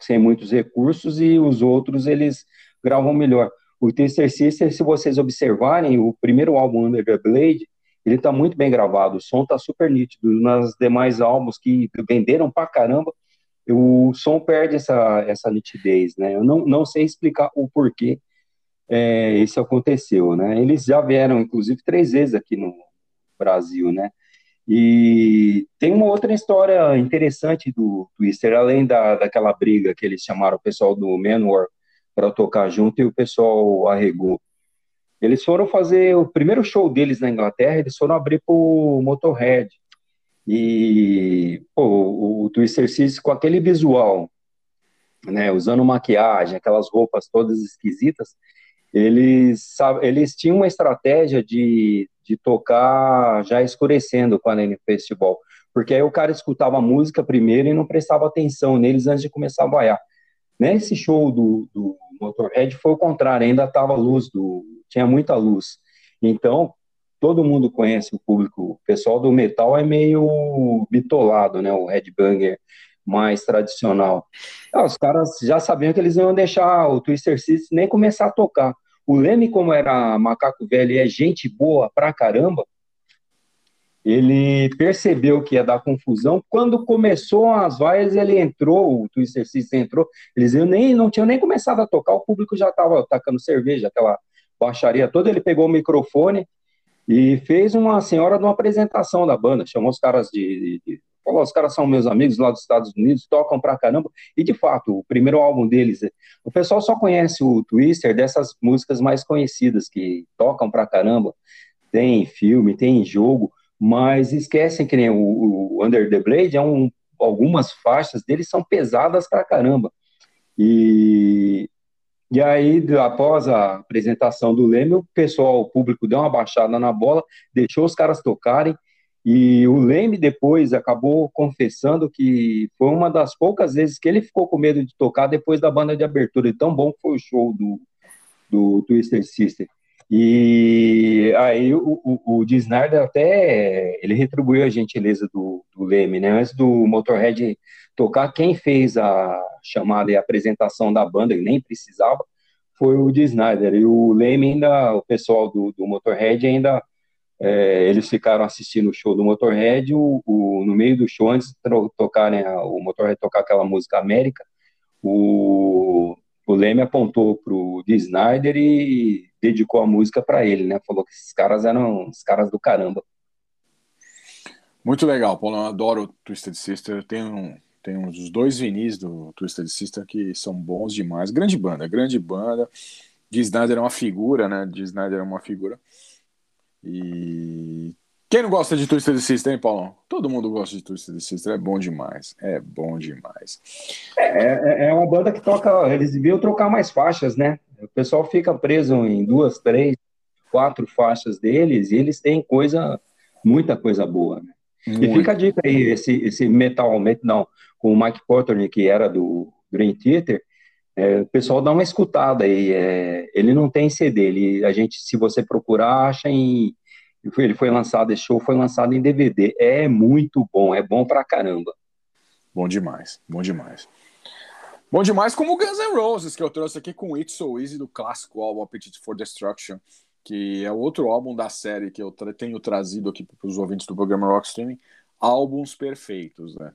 sem muitos recursos, e os outros eles gravam melhor. O Twister Sister, se vocês observarem, o primeiro álbum Under the Blade, ele tá muito bem gravado, o som tá super nítido. Nas demais álbuns que venderam pra caramba, o som perde essa, essa nitidez, né? Eu não, não sei explicar o porquê é, isso aconteceu, né? Eles já vieram, inclusive, três vezes aqui no, Brasil, né? E tem uma outra história interessante do Twister, além da, daquela briga que eles chamaram o pessoal do Manowar para tocar junto e o pessoal arregou. Eles foram fazer o primeiro show deles na Inglaterra, eles foram abrir para o Motorhead. E pô, o, o Twister Sisters com aquele visual, né, usando maquiagem, aquelas roupas todas esquisitas, eles, eles tinham uma estratégia de de tocar já escurecendo com a Nene Festival. Porque aí o cara escutava a música primeiro e não prestava atenção neles antes de começar a baiar. Nesse show do, do Motorhead foi o contrário, ainda tava luz, do, tinha muita luz. Então, todo mundo conhece o público, o pessoal do metal é meio bitolado, né? O headbanger mais tradicional. Ah, os caras já sabiam que eles iam deixar o Twister Sisters nem começar a tocar. O Leme, como era macaco velho e é gente boa pra caramba, ele percebeu que ia dar confusão. Quando começou as vaias, ele entrou, o Twister System entrou. Eles nem, não tinham nem começado a tocar, o público já estava tacando cerveja, aquela baixaria toda. Ele pegou o microfone e fez uma senhora de uma apresentação da banda. Chamou os caras de, de falou, os caras são meus amigos lá dos Estados Unidos, tocam pra caramba, e de fato, o primeiro álbum deles, o pessoal só conhece o Twister dessas músicas mais conhecidas, que tocam pra caramba, tem filme, tem jogo, mas esquecem que nem o, o Under the Blade, é um, algumas faixas deles são pesadas pra caramba, e, e aí, após a apresentação do Leme, o pessoal, o público deu uma baixada na bola, deixou os caras tocarem, e o Leme depois acabou confessando que foi uma das poucas vezes que ele ficou com medo de tocar depois da banda de abertura, e tão bom que foi o show do, do Twister Sister. E aí o, o, o até ele retribuiu a gentileza do, do Leme, né? Antes do Motorhead tocar, quem fez a chamada e a apresentação da banda, ele nem precisava, foi o D. Snyder. E o Leme ainda, o pessoal do, do Motorhead ainda é, eles ficaram assistindo o show do Motorhead, o, o, no meio do show, antes de tocarem né, o Motorhead tocar aquela música América, o, o Leme apontou para o D. Snyder e dedicou a música para ele, né? Falou que esses caras eram os caras do caramba. Muito legal, Paulo. Eu adoro Twisted Sister. Eu tenho, tenho os dois vinis do Twisted Sister que são bons demais. Grande banda, grande banda. D. Snyder é uma figura, né? Snyder é uma figura. E quem não gosta de Twisted Sister, hein, Paulão? Todo mundo gosta de Twisted Sister, é bom demais. É bom demais. É, é, é uma banda que toca, eles deviam trocar mais faixas, né? O pessoal fica preso em duas, três, quatro faixas deles e eles têm coisa, muita coisa boa, né? Muito. E fica a dica aí, esse, esse Metal, não, com o Mike Portnoy, que era do Dream Theater, é, o pessoal dá uma escutada aí. É, ele não tem CD, ele, a gente, se você procurar, acha em. Ele foi lançado, esse show foi lançado em DVD. É muito bom, é bom pra caramba. Bom demais, bom demais. Bom demais como Guns N' Roses, que eu trouxe aqui com It's So Easy, do clássico álbum Appetite for Destruction, que é outro álbum da série que eu tra tenho trazido aqui para os ouvintes do programa Rock Streaming, álbuns perfeitos, né?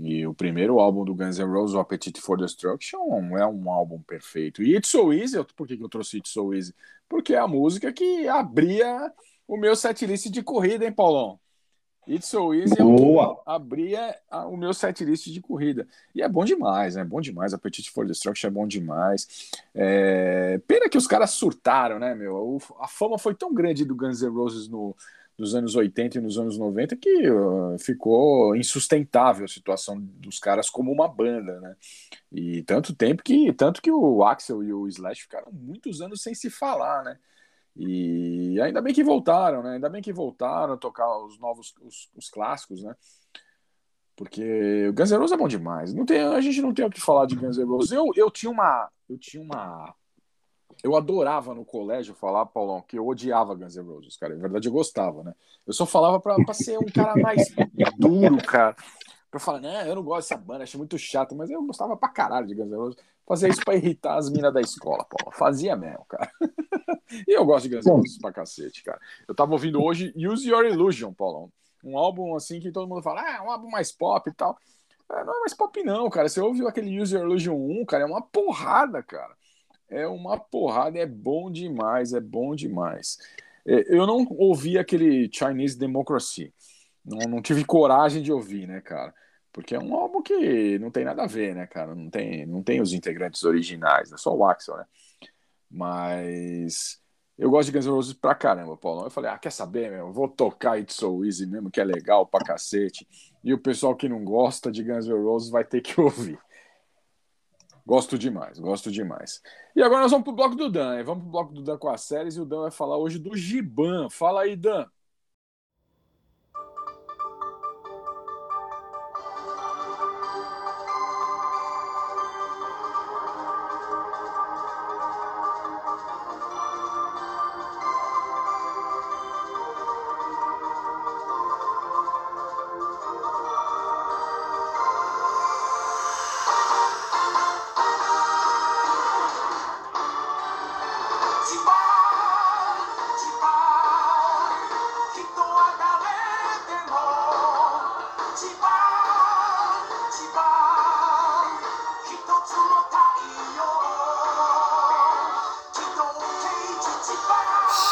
E o primeiro álbum do Guns N' Roses, o Appetite for Destruction, é um álbum perfeito. E It's So Easy, por que eu trouxe It's So Easy? Porque é a música que abria o meu setlist de corrida, hein, Paulão? It's So Easy Boa. abria o meu setlist de corrida. E é bom demais, é bom demais. Appetite for Destruction é bom demais. É, Pena que os caras surtaram, né, meu? A fama foi tão grande do Guns N' Roses no, nos anos 80 e nos anos 90 que uh, ficou insustentável a situação dos caras como uma banda, né? E tanto tempo que tanto que o Axel e o Slash ficaram muitos anos sem se falar, né? E ainda bem que voltaram, né? Ainda bem que voltaram a tocar os novos, os, os clássicos, né? Porque o Guns N' Roses é bom demais. Não tem, a gente não tem o que falar de Guns N' Roses. Eu, eu tinha uma, eu tinha uma, eu adorava no colégio falar, Paulão, que eu odiava Guns N' Roses, cara. Na verdade, eu gostava, né? Eu só falava pra, pra ser um cara mais duro, cara. Pra falar, né, eu não gosto dessa banda, acho muito chato, mas eu gostava pra caralho de Guns N' Roses. Fazia isso pra irritar as minas da escola, Paulo. Fazia mesmo, cara. <laughs> e eu gosto de Guns N' Roses pra cacete, cara. Eu tava ouvindo hoje Use Your Illusion, Paulão. Um álbum assim que todo mundo fala, ah, é um álbum mais pop e tal. É, não é mais pop, não, cara. Você ouviu aquele Use Your Illusion 1, cara, é uma porrada, cara. É uma porrada, é bom demais, é bom demais. É, Eu não ouvi aquele Chinese Democracy. Não, não tive coragem de ouvir, né, cara? Porque é um álbum que não tem nada a ver, né, cara? Não tem, não tem os integrantes originais, é só o Axel, né? Mas eu gosto de Guns N' Roses pra caramba, Paulão. Eu falei, ah, quer saber, meu? Vou tocar It's So Easy mesmo, que é legal pra cacete. E o pessoal que não gosta de Guns N' Roses vai ter que <laughs> ouvir. Gosto demais, gosto demais. E agora nós vamos pro bloco do Dan, hein? Vamos pro bloco do Dan com as séries e o Dan vai falar hoje do Giban. Fala aí, Dan.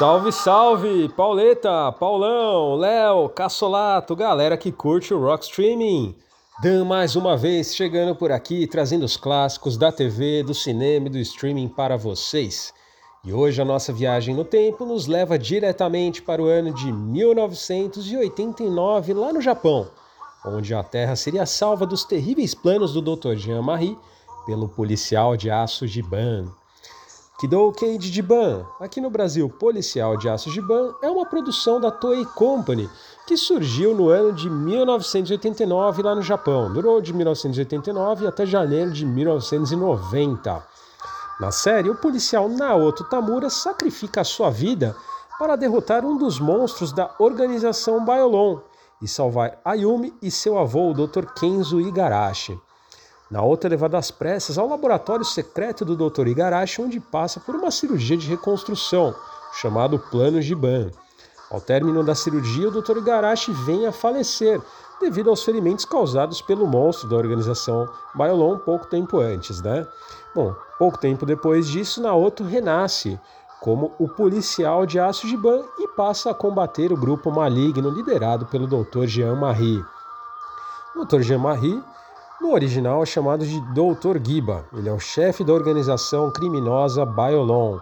Salve, salve! Pauleta, Paulão, Léo, Cassolato, galera que curte o Rock Streaming. Dan mais uma vez chegando por aqui, trazendo os clássicos da TV, do cinema e do streaming para vocês. E hoje a nossa viagem no tempo nos leva diretamente para o ano de 1989, lá no Japão, onde a Terra seria salva dos terríveis planos do Dr. Jean-Marie pelo policial de aço Giban. Kidou Cage Jiban, aqui no Brasil, Policial de Aço Giban, é uma produção da Toei Company que surgiu no ano de 1989 lá no Japão. Durou de 1989 até janeiro de 1990. Na série, o policial Naoto Tamura sacrifica a sua vida para derrotar um dos monstros da organização Biolon e salvar Ayumi e seu avô, o Dr. Kenzo Igarashi. Na outra, é levado às pressas ao laboratório secreto do Dr. Igarashi, onde passa por uma cirurgia de reconstrução, chamado Plano Giban. Ao término da cirurgia, o Dr. Igarashi vem a falecer, devido aos ferimentos causados pelo monstro da organização Biolon pouco tempo antes, né? Bom, pouco tempo depois disso, Naoto renasce como o policial de Aço Giban e passa a combater o grupo maligno liderado pelo Dr. Jean-Marie. O Dr. Jean-Marie no original é chamado de Dr. Giba. Ele é o chefe da organização criminosa Biolon.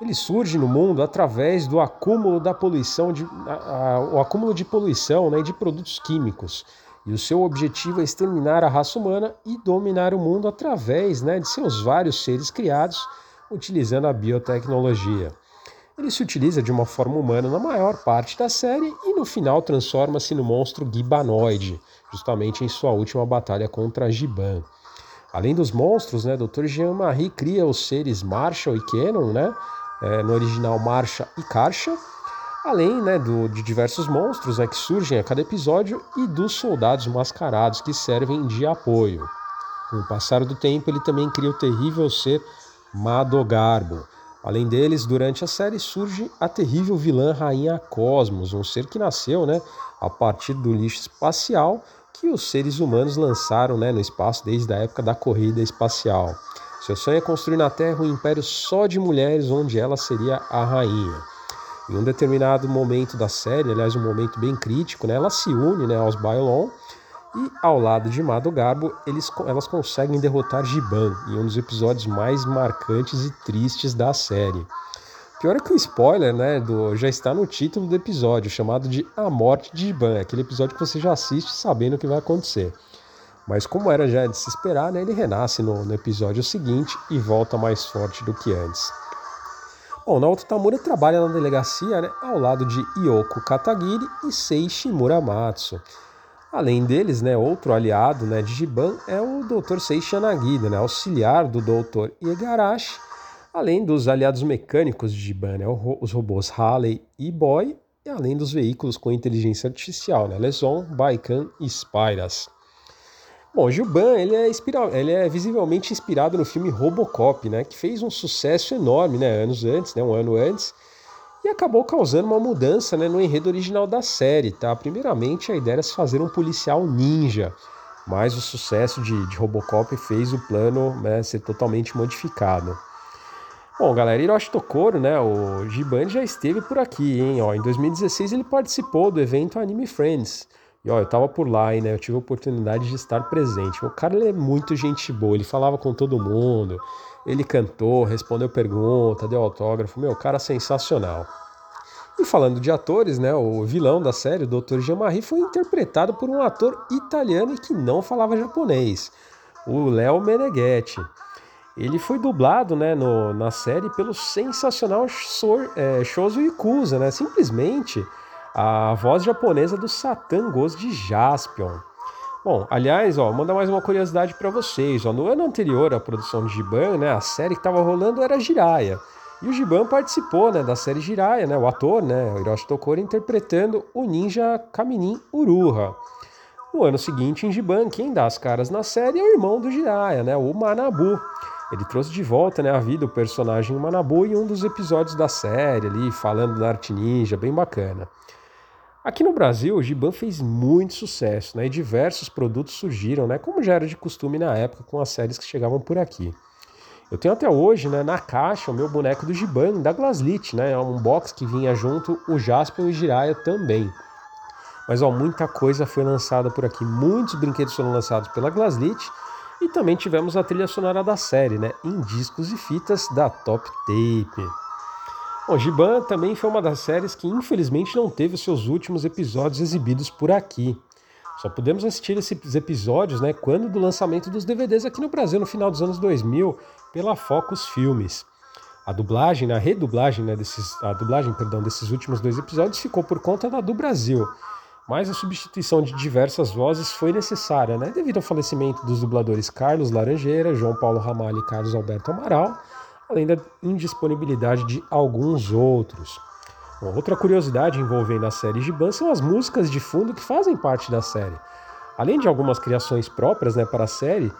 Ele surge no mundo através do acúmulo da poluição de, a, a, o acúmulo de poluição né, de produtos químicos. E o seu objetivo é exterminar a raça humana e dominar o mundo através né, de seus vários seres criados utilizando a biotecnologia. Ele se utiliza de uma forma humana na maior parte da série e no final transforma-se no monstro Gibanoide, justamente em sua última batalha contra Giban. Além dos monstros, né, Dr. Jean-Marie cria os seres Marshall e Cannon, né, é, no original Marsha e Karsha, além né, do, de diversos monstros né, que surgem a cada episódio e dos soldados mascarados que servem de apoio. Com o passar do tempo, ele também cria o terrível ser Madogarbo. Além deles, durante a série surge a terrível vilã Rainha Cosmos, um ser que nasceu né, a partir do lixo espacial que os seres humanos lançaram né, no espaço desde a época da corrida espacial. Seu sonho é construir na Terra um império só de mulheres, onde ela seria a rainha. Em um determinado momento da série, aliás, um momento bem crítico, né, ela se une né, aos Bailon e, ao lado de Mado Garbo, eles, elas conseguem derrotar Giban em um dos episódios mais marcantes e tristes da série. Pior é que o spoiler, né, do, já está no título do episódio, chamado de A Morte de Giban, aquele episódio que você já assiste sabendo o que vai acontecer. Mas como era já de se esperar, né, ele renasce no, no episódio seguinte e volta mais forte do que antes. Bom, Naoto Tamura trabalha na delegacia né, ao lado de Yoko Katagiri e Seishi Muramatsu. Além deles, né, outro aliado né, de Jiban é o Dr. Seishi Anagida, né, auxiliar do Dr. Igarashi, além dos aliados mecânicos de Jiban, né, os robôs Halley e Boy, e além dos veículos com inteligência artificial, né, Leson, Baikan e Spyras. Bom, Gilban ele é, ele é visivelmente inspirado no filme Robocop, né, que fez um sucesso enorme né, anos antes, né, um ano antes, e acabou causando uma mudança né, no enredo original da série. Tá? Primeiramente, a ideia era se fazer um policial ninja, mas o sucesso de, de Robocop fez o plano né, ser totalmente modificado. Bom, galera, Hiroshi Tokoro, né, o Giban já esteve por aqui, hein? Ó, em 2016 ele participou do evento Anime Friends, e ó, eu tava por lá, hein, né? Eu tive a oportunidade de estar presente. O cara ele é muito gente boa, ele falava com todo mundo, ele cantou, respondeu pergunta, deu autógrafo. Meu, cara sensacional. E falando de atores, né? O vilão da série, o Dr. Jean-Marie, foi interpretado por um ator italiano que não falava japonês, o Léo Meneghetti. Ele foi dublado né, no, na série pelo sensacional Sor, é, Shozo Ikusa, né? Simplesmente a voz japonesa do Satan Ghost de Jaspion. Bom, aliás, ó, manda mais uma curiosidade para vocês. Ó, no ano anterior à produção de Giban, né, a série que estava rolando era Jiraya. E o Giban participou né, da série Jiraya, né, o ator, né, o Hiroshi Tokoro, interpretando o ninja Kaminin Uruha. No ano seguinte, em Giban, quem dá as caras na série é o irmão do Jiraya, né, o Manabu. Ele trouxe de volta né, a vida o personagem Manabu em um dos episódios da série ali, falando da arte ninja, bem bacana. Aqui no Brasil, o Giban fez muito sucesso, né? E diversos produtos surgiram, né? Como já era de costume na época com as séries que chegavam por aqui. Eu tenho até hoje, né, na caixa, o meu boneco do Giban, da Glaslit, né? É um box que vinha junto o Jaspion e o Jiraiya também. Mas ó, muita coisa foi lançada por aqui. Muitos brinquedos foram lançados pela Glaslit e também tivemos a trilha sonora da série, né? Em discos e fitas da Top Tape. Bom, Giban também foi uma das séries que infelizmente não teve os seus últimos episódios exibidos por aqui. Só pudemos assistir esses episódios né, quando do lançamento dos DVDs aqui no Brasil no final dos anos 2000 pela Focus Filmes. A dublagem, a redublagem, né, desses, a dublagem, perdão, desses últimos dois episódios ficou por conta da do Brasil, mas a substituição de diversas vozes foi necessária, né, devido ao falecimento dos dubladores Carlos Laranjeira, João Paulo Ramalho e Carlos Alberto Amaral, além da indisponibilidade de alguns outros. Outra curiosidade envolvendo a série Giban são as músicas de fundo que fazem parte da série. Além de algumas criações próprias né, para a série,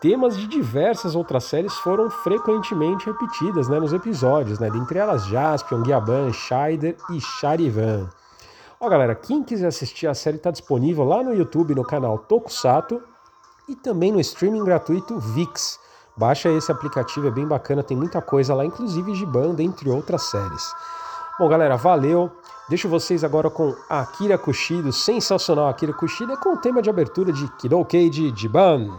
temas de diversas outras séries foram frequentemente repetidas né, nos episódios, né, dentre elas Jaspion, Guiaban, Scheider e Charivan. Ó galera, quem quiser assistir a série está disponível lá no YouTube no canal Tokusato e também no streaming gratuito VIX. Baixa esse aplicativo, é bem bacana, tem muita coisa lá, inclusive de banda, entre outras séries. Bom, galera, valeu. Deixo vocês agora com Akira Kushida, sensacional Akira Kushida, com o tema de abertura de Kidokei de Jiban.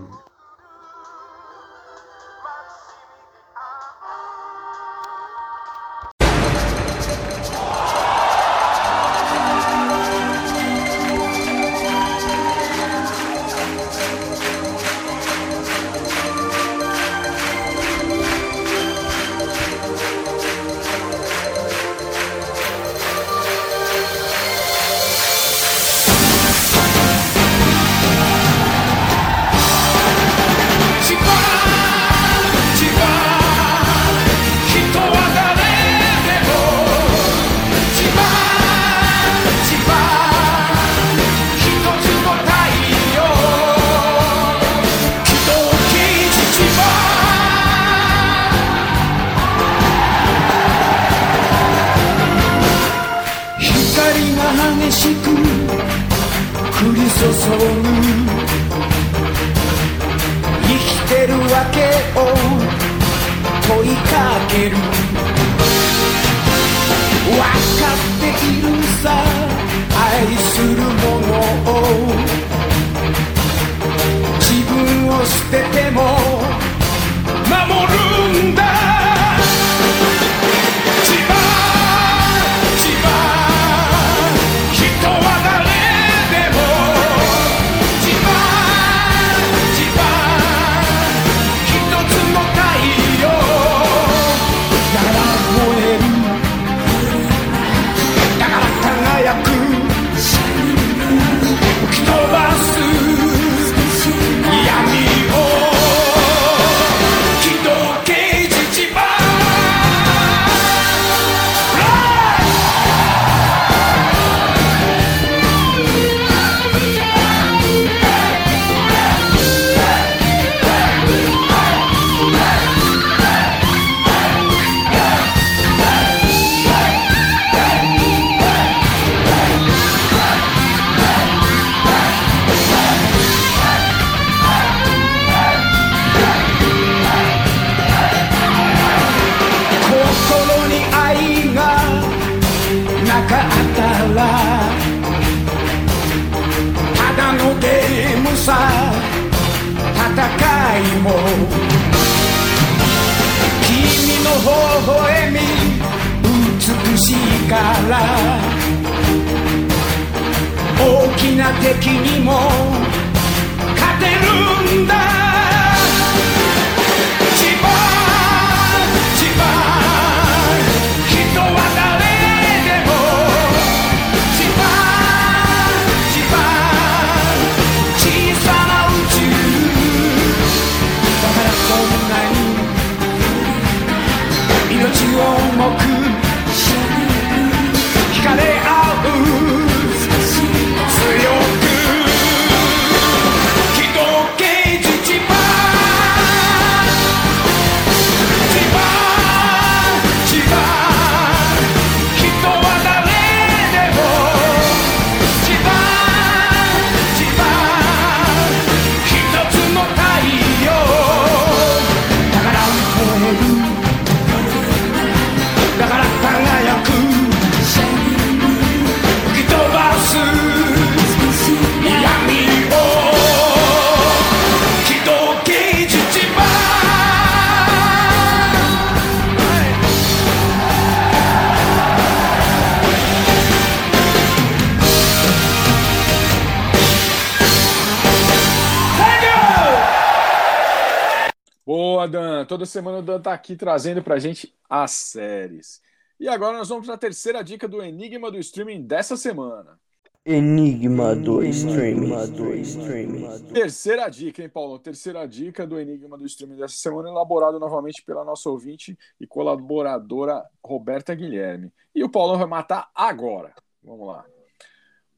Semana o Dan tá aqui trazendo pra gente as séries. E agora nós vamos para a terceira dica do Enigma do Streaming dessa semana. Enigma do Streaming. do streaming. Terceira dica, hein, Paulo? Terceira dica do Enigma do Streaming dessa semana, elaborado novamente pela nossa ouvinte e colaboradora Roberta Guilherme. E o Paulão vai matar agora. Vamos lá.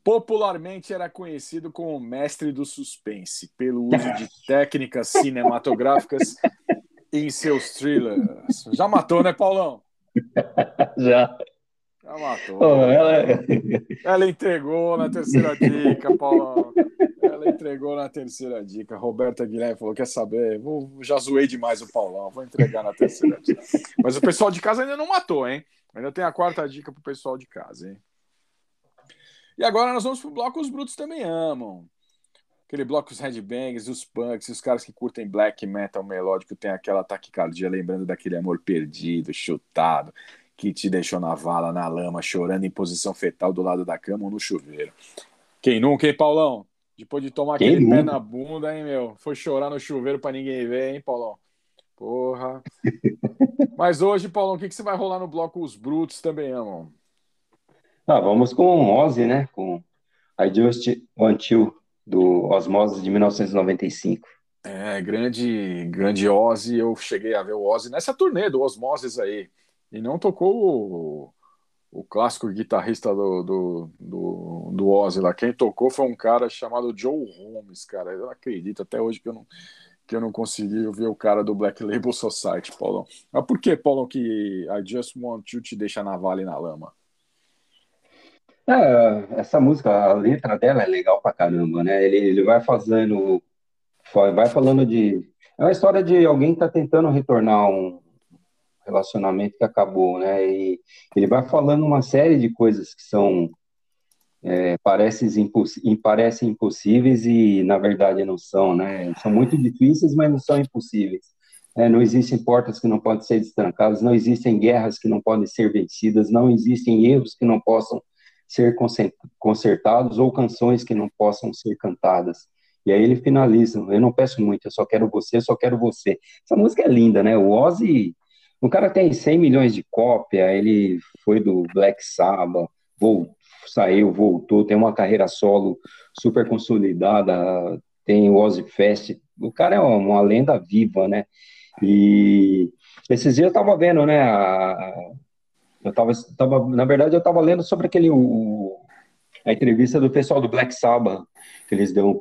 Popularmente era conhecido como mestre do suspense, pelo uso de <laughs> técnicas cinematográficas em seus thrillers. Já matou, né, Paulão? <laughs> Já. Já matou. Oh, ela... Ela entregou na terceira dica, Paulão. Ela entregou na terceira dica. Roberta Guilherme falou: quer saber? Vou, já zoei demais o Paulão, vou entregar na terceira dica. Mas o pessoal de casa ainda não matou, hein? Ainda tem a quarta dica pro pessoal de casa, hein? E agora nós vamos pro bloco Os Brutos Também Amam. Aquele bloco os headbangers, os punks, os caras que curtem black metal melódico, tem aquela taquicardia, lembrando daquele amor perdido, chutado, que te deixou na vala, na lama, chorando em posição fetal do lado da cama ou no chuveiro. Quem nunca, hein, Paulão? Depois de tomar Quem aquele pé nunca? na bunda, hein, meu? Foi chorar no chuveiro pra ninguém ver, hein, Paulão? Porra. <laughs> Mas hoje, Paulão, o que, que você vai rolar no bloco Os Brutos Também Amam? Ah, vamos com Ozzy, né? Com I Just Want You, do Osmose de 1995. É, grande, grande Ozzy. Eu cheguei a ver o Ozzy nessa turnê do Osmosis aí. E não tocou o, o clássico guitarrista do, do, do, do Ozzy lá. Quem tocou foi um cara chamado Joe Holmes, cara. Eu acredito até hoje que eu não, que eu não consegui ver o cara do Black Label Society, Paulão. Mas por que, Paulão, que I Just Want You te deixa na vala e na lama? É, essa música, a letra dela é legal pra caramba, né? Ele, ele vai fazendo, vai falando de. É uma história de alguém que tá tentando retornar um relacionamento que acabou, né? E ele vai falando uma série de coisas que são é, imposs parecem impossíveis e na verdade não são, né? São muito difíceis, mas não são impossíveis. É, não existem portas que não podem ser destrancadas, não existem guerras que não podem ser vencidas, não existem erros que não possam ser consertados ou canções que não possam ser cantadas. E aí ele finaliza, eu não peço muito, eu só quero você, eu só quero você. Essa música é linda, né? O Ozzy, o cara tem 100 milhões de cópia, ele foi do Black Sabbath, voltou, saiu, voltou, tem uma carreira solo super consolidada, tem o Ozzy Fest, o cara é uma, lenda viva, né? E esses dias eu tava vendo, né, a, eu tava, tava, na verdade, eu estava lendo sobre aquele o, a entrevista do pessoal do Black Sabbath que eles deu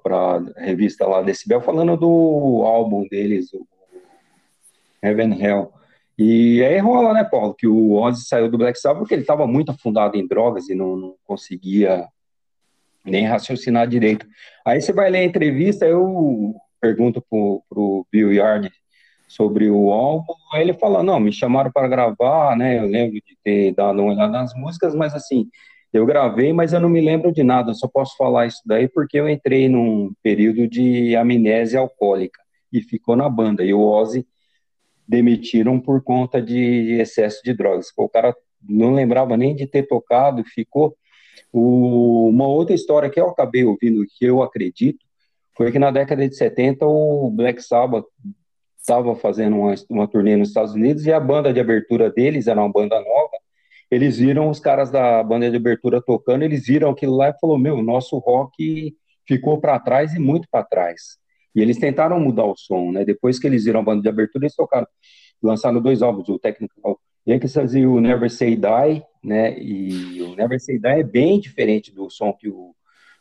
para a revista lá Decibel falando do álbum deles, o Heaven Hell. E aí rola, né, Paulo, que o Ozzy saiu do Black Sabbath porque ele estava muito afundado em drogas e não, não, conseguia nem raciocinar direito. Aí você vai ler a entrevista, eu pergunto pro, pro Bill Yard sobre o álbum, aí ele fala, não, me chamaram para gravar, né, eu lembro de ter dado uma olhada nas músicas, mas assim, eu gravei, mas eu não me lembro de nada, só posso falar isso daí porque eu entrei num período de amnésia alcoólica e ficou na banda, e o Ozzy demitiram por conta de excesso de drogas, o cara não lembrava nem de ter tocado, ficou... O, uma outra história que eu acabei ouvindo, que eu acredito, foi que na década de 70 o Black Sabbath estava fazendo uma, uma turnê nos Estados Unidos e a banda de abertura deles era uma banda nova. Eles viram os caras da banda de abertura tocando, eles viram aquilo lá e falou: "Meu, nosso rock ficou para trás e muito para trás". E eles tentaram mudar o som, né? Depois que eles viram a banda de abertura, eles tocaram, lançaram dois álbuns, o Technical Yankees e o Never Say Die, né? E o Never Say Die é bem diferente do som que o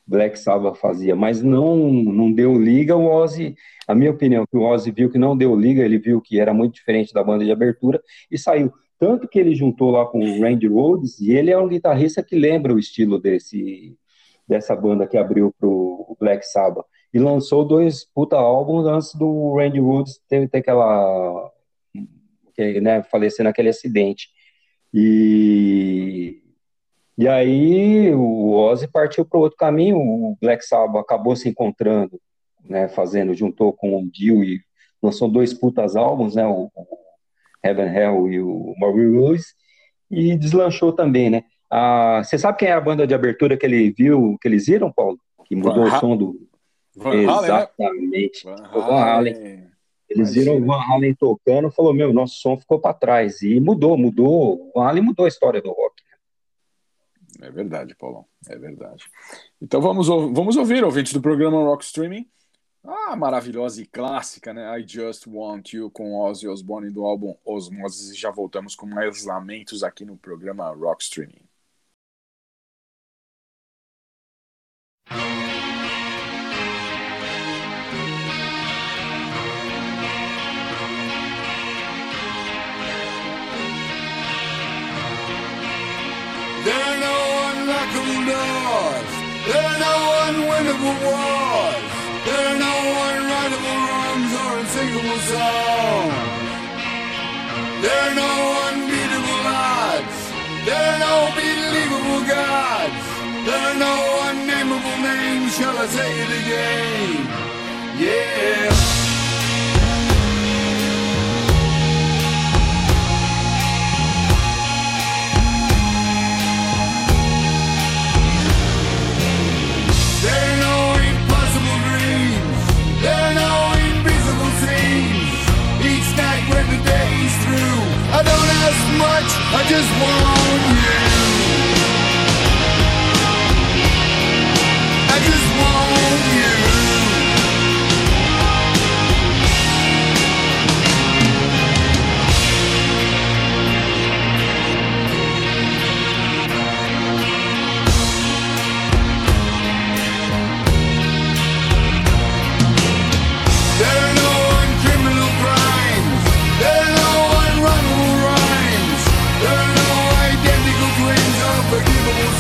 Black Sabbath fazia, mas não não deu liga. O Ozzy, a minha opinião, que o Ozzy viu que não deu liga, ele viu que era muito diferente da banda de abertura e saiu. Tanto que ele juntou lá com o Randy Rhoads e ele é um guitarrista que lembra o estilo desse dessa banda que abriu pro Black Sabbath e lançou dois puta álbuns antes do Randy Rhoads ter, ter aquela que, né, falecer naquele acidente. E e aí o Ozzy partiu para outro caminho, o Black Sabbath acabou se encontrando, né, fazendo, juntou com o Dio e lançou dois putas álbuns, né, o, o Heaven Hell e o Marie Rose, e deslanchou também, né. Ah, você sabe quem é a banda de abertura que ele viu, que eles viram, Paulo? Que mudou Van o som do... Van Exatamente. Halen, né? Van Van Halen. Eles viram o Van Halen tocando, falou, meu, nosso som ficou para trás, e mudou, mudou, o Van Halen mudou a história do rock. É verdade, Paulão. É verdade. Então vamos, vamos ouvir, ouvintes do programa Rock Streaming, a maravilhosa e clássica, né? I Just Want You com Ozzy Osbourne do álbum Osmosis. E já voltamos com mais lamentos aqui no programa Rock Streaming. Unwinnable wars. There are no unwritable wrongs or unsinkable songs. There are no unbeatable odds. There are no believable gods. There are no unnameable names. Shall I say it again? Yeah. I much. I just want you.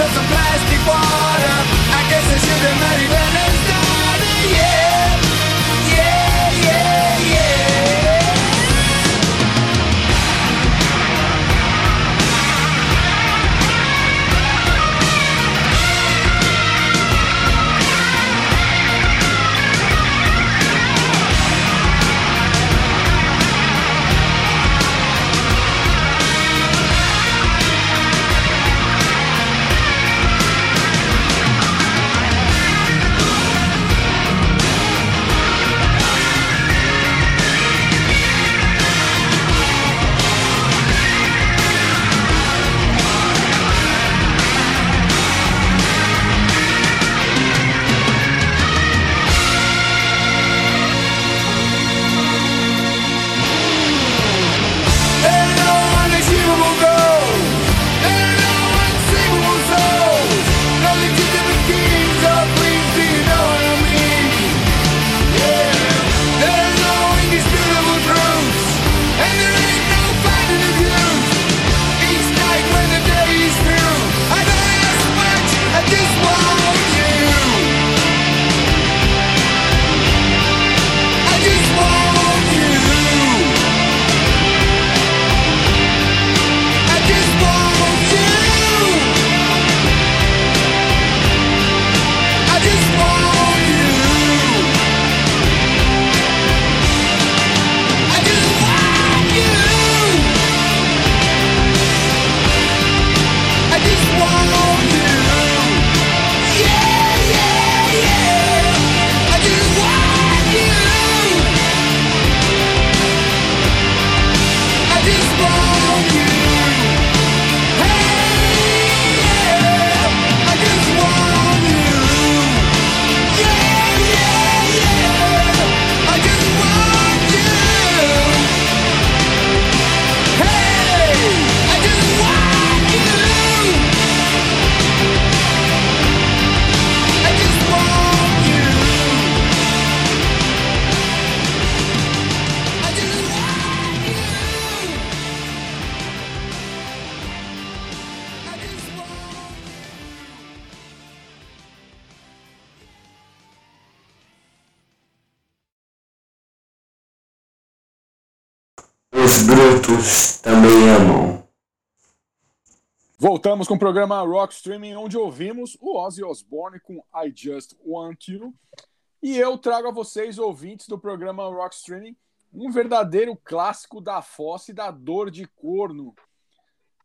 I'll some plastic water. I guess I should have married when com o programa Rock Streaming, onde ouvimos o Ozzy Osbourne com I Just Want You. E eu trago a vocês, ouvintes do programa Rock Streaming, um verdadeiro clássico da fossa da dor de corno.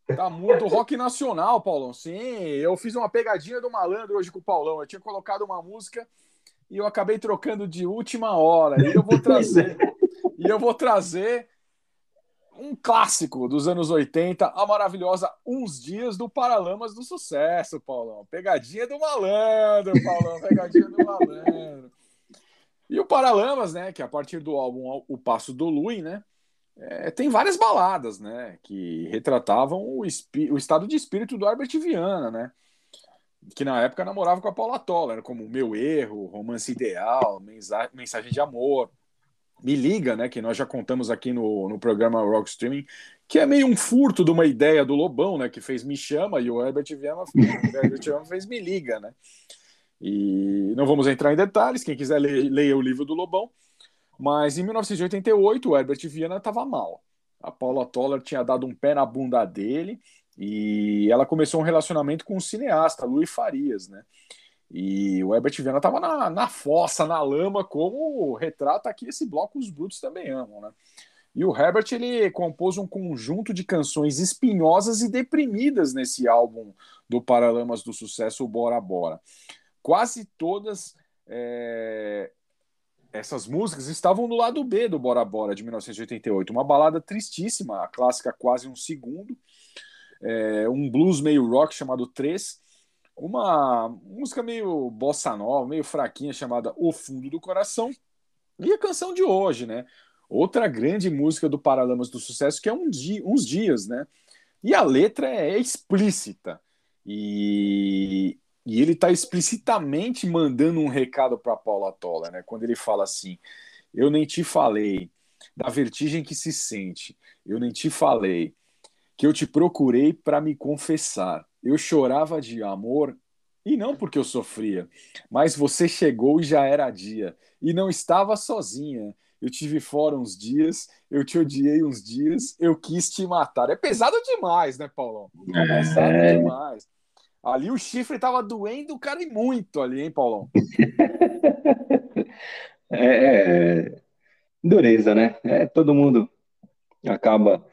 Tá mu- do rock nacional, Paulão. Sim, eu fiz uma pegadinha do malandro hoje com o Paulão. Eu tinha colocado uma música e eu acabei trocando de última hora. E eu vou trazer. e eu vou trazer um clássico dos anos 80, a maravilhosa Uns Dias do Paralamas do Sucesso, Paulão. Pegadinha do malandro, Paulão, pegadinha do malandro. E o Paralamas, né, que a partir do álbum O Passo do Lui, né, é, tem várias baladas, né, que retratavam o, o estado de espírito do Herbert Viana, né, que na época namorava com a Paula Toller, como Meu Erro, Romance Ideal, Mensa- Mensagem de Amor, Me Liga, né, que nós já contamos aqui no, no programa Rock Streaming, que é meio um furto de uma ideia do Lobão, né, que fez Me Chama e o Herbert Viana, fez <laughs> Me Liga, né. E não vamos entrar em detalhes, quem quiser ler, leia o livro do Lobão. Mas em 1988, o Herbert Viana estava mal. A Paula Toller tinha dado um pé na bunda dele e ela começou um relacionamento com o cineasta, Luiz Farias, né? E o Herbert Viana estava na, na fossa, na lama, como retrata aqui esse bloco Os Brutos Também Amam, né? E o Herbert ele compôs um conjunto de canções espinhosas e deprimidas nesse álbum do Paralamas do Sucesso, Bora Bora. Quase todas é, essas músicas estavam no lado B do Bora Bora de 1988, uma balada tristíssima, a clássica quase um segundo, é, um blues meio rock chamado Três, uma música meio bossa nova, meio fraquinha chamada O Fundo do Coração e a canção de hoje, né? Outra grande música do Paralamas do Sucesso que é um dia, uns dias, né? E a letra é explícita e, e ele está explicitamente mandando um recado para Paula Toller, né? Quando ele fala assim: Eu nem te falei da vertigem que se sente, eu nem te falei que eu te procurei para me confessar. Eu chorava de amor e não porque eu sofria, mas você chegou e já era dia e não estava sozinha. Eu tive fora uns dias, eu te odiei uns dias, eu quis te matar. É pesado demais, né, Paulão? É pesado É. demais. Ali o chifre tava doendo o cara e muito ali, hein, Paulão? <laughs> É, é dureza, né? É, todo mundo acaba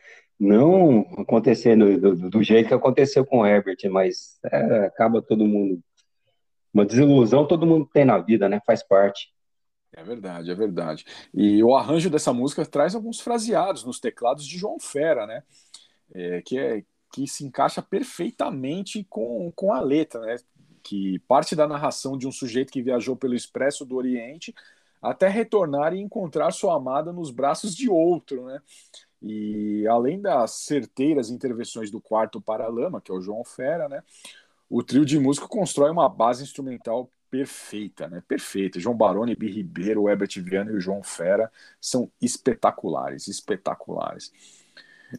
não acontecendo do, do jeito que aconteceu com o Herbert, mas é, acaba todo mundo. Uma desilusão todo mundo tem na vida, né? Faz parte. É verdade, é verdade. E o arranjo dessa música traz alguns fraseados nos teclados de João Fera, né? É, que, é, que se encaixa perfeitamente com, com a letra, né? Que parte da narração de um sujeito que viajou pelo Expresso do Oriente até retornar e encontrar sua amada nos braços de outro, né? E além das certeiras intervenções do quarto Paralama, que é o João Fera, né? O trio de música constrói uma base instrumental perfeita, né? Perfeita. João Baroni, Bi Ribeiro, o Herbert Viana e o João Fera são espetaculares, espetaculares.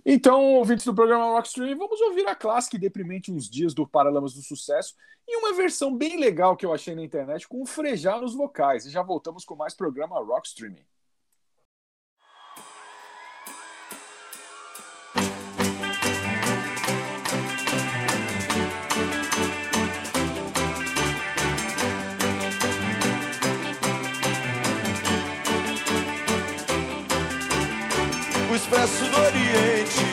Então, ouvintes do programa Rockstream, vamos ouvir a clássica e deprimente Uns Dias do Paralamas do Sucesso e uma versão bem legal que eu achei na internet com um frejar nos vocais. E já voltamos com mais programa Rockstreaming. Expresso do Oriente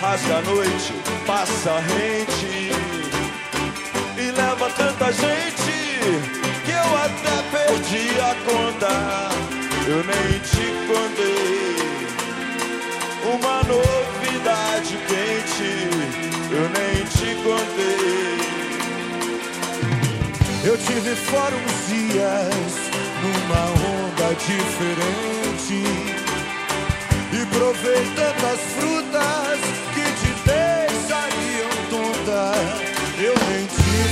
rasga a noite, passa rente e leva tanta gente que eu até perdi a conta. Eu nem te contei uma novidade quente. Eu nem te contei. Eu tive fora uns dias numa onda diferente. E provei tantas frutas que te deixariam tonta. Eu te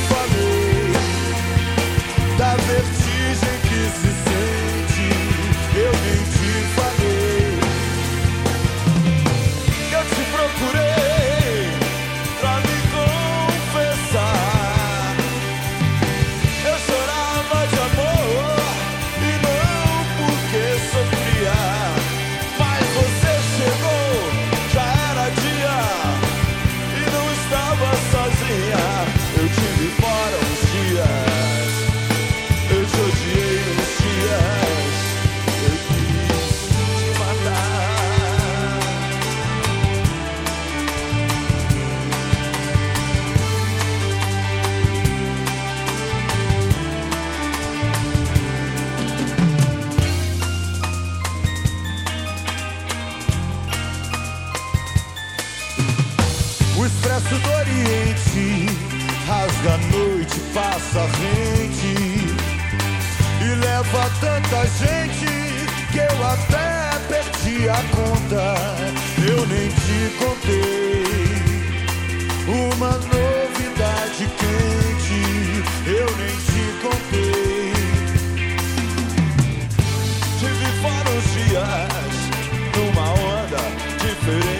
passa rente e leva tanta gente que eu até perdi a conta. Eu nem te contei uma novidade quente. Eu nem te contei. Tive vários dias numa onda diferente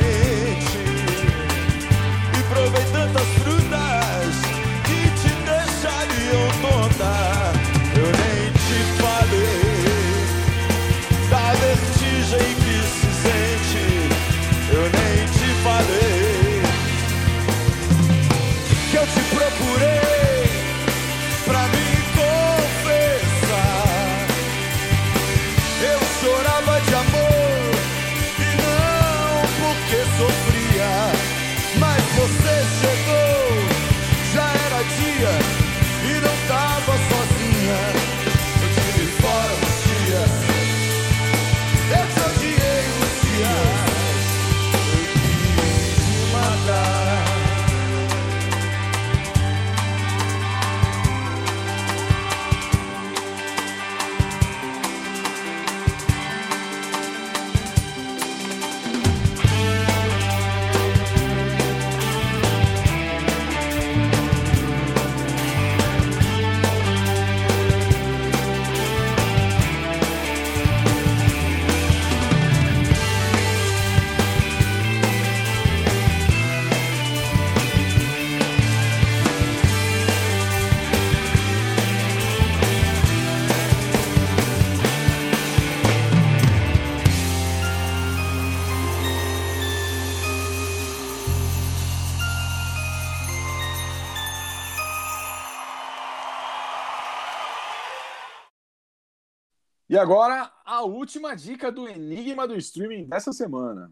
E agora, a última dica do Enigma do Streaming dessa semana.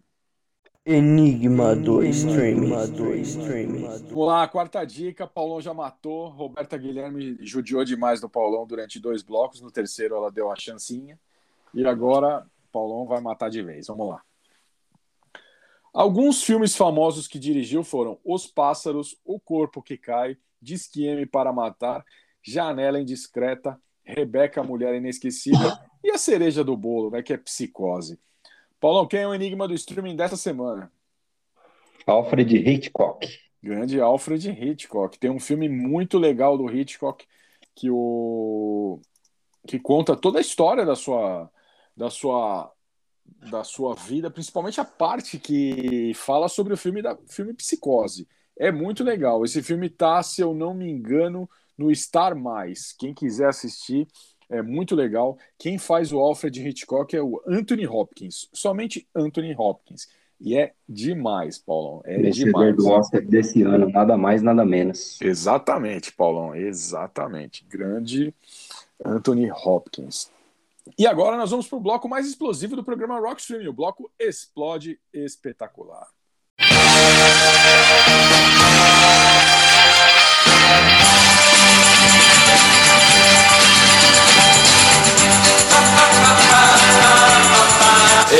Enigma do Streaming. Vamos lá, a quarta dica, Paulão já matou, Roberta Guilherme judiou demais do Paulão durante dois blocos, no terceiro ela deu a chancinha, e agora Paulão vai matar de vez, vamos lá. Alguns filmes famosos que dirigiu foram Os Pássaros, O Corpo que Cai, Disque para Matar, Janela Indiscreta, Rebeca, Mulher Inesquecível e a cereja do bolo, né, que é Psicose. Paulão, quem é o enigma do streaming dessa semana? Alfred Hitchcock. Grande Alfred Hitchcock. Tem um filme muito legal do Hitchcock que o que conta toda a história da sua da sua da sua vida, principalmente a parte que fala sobre o filme da filme Psicose. É muito legal. Esse filme tá, se eu não me engano, no Star Mais. Quem quiser assistir, é muito legal. Quem faz o Alfred Hitchcock é o Anthony Hopkins, somente Anthony Hopkins. E é demais, Paulão. É Vencedor demais. do Oscar desse ano, nada mais, nada menos. Exatamente, Paulão, exatamente. Grande Anthony Hopkins. E agora nós vamos para o bloco mais explosivo do programa Rock Streaming, o bloco Explode Espetacular.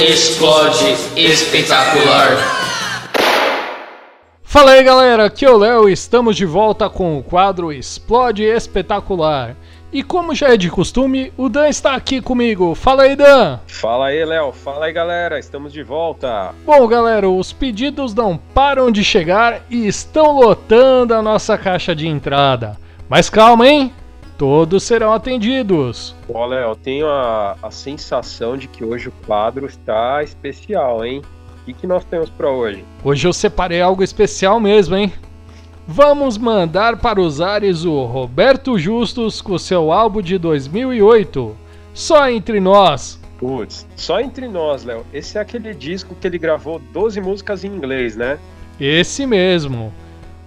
Explode espetacular. Fala aí galera, aqui é o Léo e estamos de volta com o quadro Explode Espetacular. E como já é de costume, o Dan está aqui comigo. Fala aí, Dan! Fala aí, Léo. Fala aí, galera. Estamos de volta. Bom, galera, os pedidos não param de chegar e estão lotando a nossa caixa de entrada. Mas calma, hein? Todos serão atendidos. Ó, Léo, eu tenho a, a sensação de que hoje o quadro está especial, hein? O que, que nós temos para hoje? Hoje eu separei algo especial mesmo, hein? Vamos mandar para os ares o Roberto Justus com seu álbum de 2008, Só Entre Nós. Putz, só entre nós, Léo. Esse é aquele disco que ele gravou 12 músicas em inglês, né? Esse mesmo.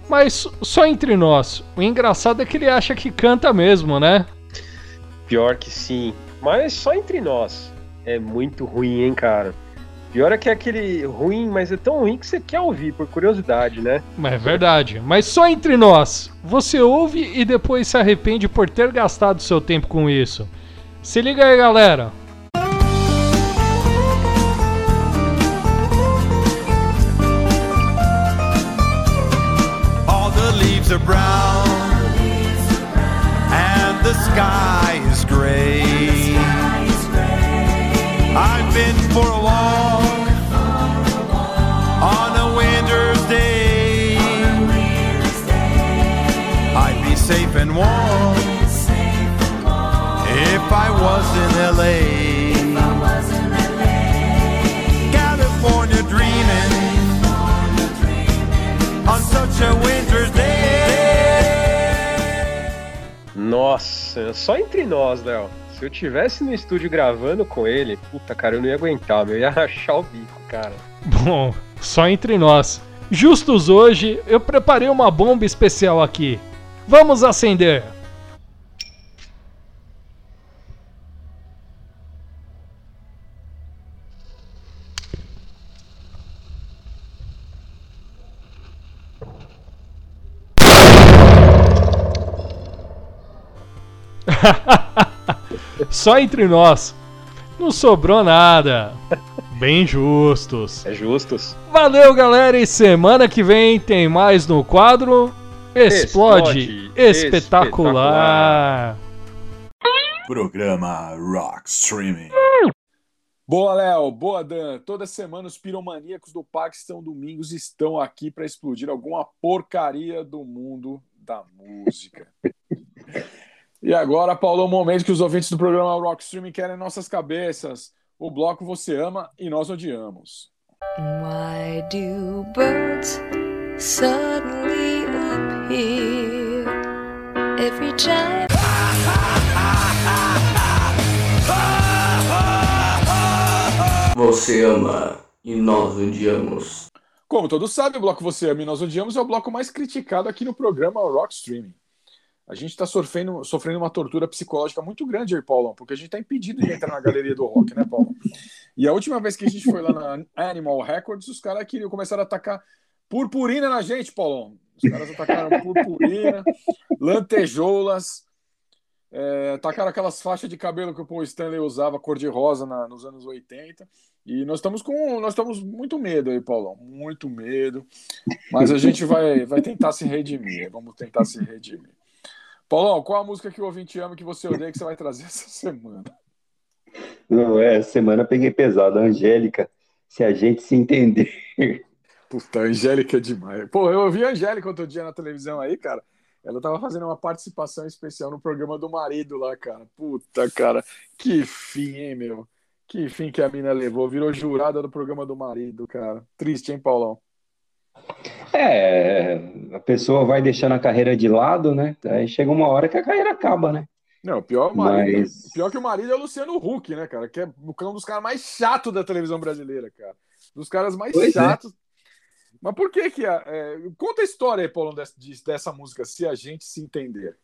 Mas só entre nós, o engraçado é que ele acha que canta mesmo, né? Pior que sim. Mas só entre nós. É muito ruim, hein, cara? Pior é que é aquele ruim, mas é tão ruim que você quer ouvir, por curiosidade, né? Mas é verdade. Mas só entre nós. Você ouve e depois se arrepende por ter gastado seu tempo com isso. Se liga aí, galera. Are brown, and the sky is gray. I've been for a walk on a winter's day. I'd be safe and warm if I was in LA. California dreaming on such a winter's day. Nossa, só entre nós, Léo. Se eu tivesse no estúdio gravando com ele, puta, cara, eu não ia aguentar, meu. Eu ia <laughs> rachar o bico, cara. Bom, só entre nós. Justos hoje, eu preparei uma bomba especial aqui. Vamos acender. <laughs> Só entre nós. Não sobrou nada. Bem justos. É justos. Valeu, galera. E semana que vem tem mais no quadro Explode, Explode espetacular. Programa Rock Streaming. Boa, Léo. Boa, Dan. Toda semana os piromaníacos do Paquistão Domingos estão aqui para explodir alguma porcaria do mundo da música. <laughs> e agora, Paulo, é o momento que os ouvintes do programa Rock Streaming querem nossas cabeças. O bloco você ama e nós odiamos. Why do birds suddenly appear every time? Você ama e nós odiamos. Como todos sabem, o bloco Você Ama e Nós Odiamos é o bloco mais criticado aqui no programa Rock Streaming. A gente está sofrendo, sofrendo uma tortura psicológica muito grande aí, Paulão, porque a gente está impedido de entrar na galeria do rock, né, Paulo? E a última vez que a gente foi lá na Animal Records, os caras queriam começar a atacar purpurina na gente, Paulão. Os caras atacaram purpurina, <laughs> lantejoulas, é, tacaram aquelas faixas de cabelo que o Paul Stanley usava, cor-de-rosa, nos anos 80. E nós estamos com. Nós estamos muito medo aí, Paulão. Muito medo. Mas a gente vai, vai tentar se redimir. Vamos tentar se redimir. Paulão, qual a música que o ouvinte ama que você odeia que você vai trazer essa semana? Não, é, semana peguei pesado. Angélica, se a gente se entender. Puta, a Angélica é demais. Pô, eu ouvi a Angélica outro dia na televisão aí, cara. Ela tava fazendo uma participação especial no programa do marido lá, cara. Puta, cara. Que fim, hein, meu? Que fim que a mina levou. Virou jurada do programa do marido, cara. Triste, hein, Paulão? É, a pessoa vai deixando a carreira de lado, né? Aí chega uma hora que a carreira acaba, né? Não, pior, é marido, Mas- pior que o marido é o Luciano Huck, né, cara? Que é um dos caras mais chatos da televisão brasileira, cara. Dos caras mais Pois é. chatos. Mas por que que... a- é, Conta a história aí, Paulão, dessa, de- dessa música, Se a Gente Se Entender.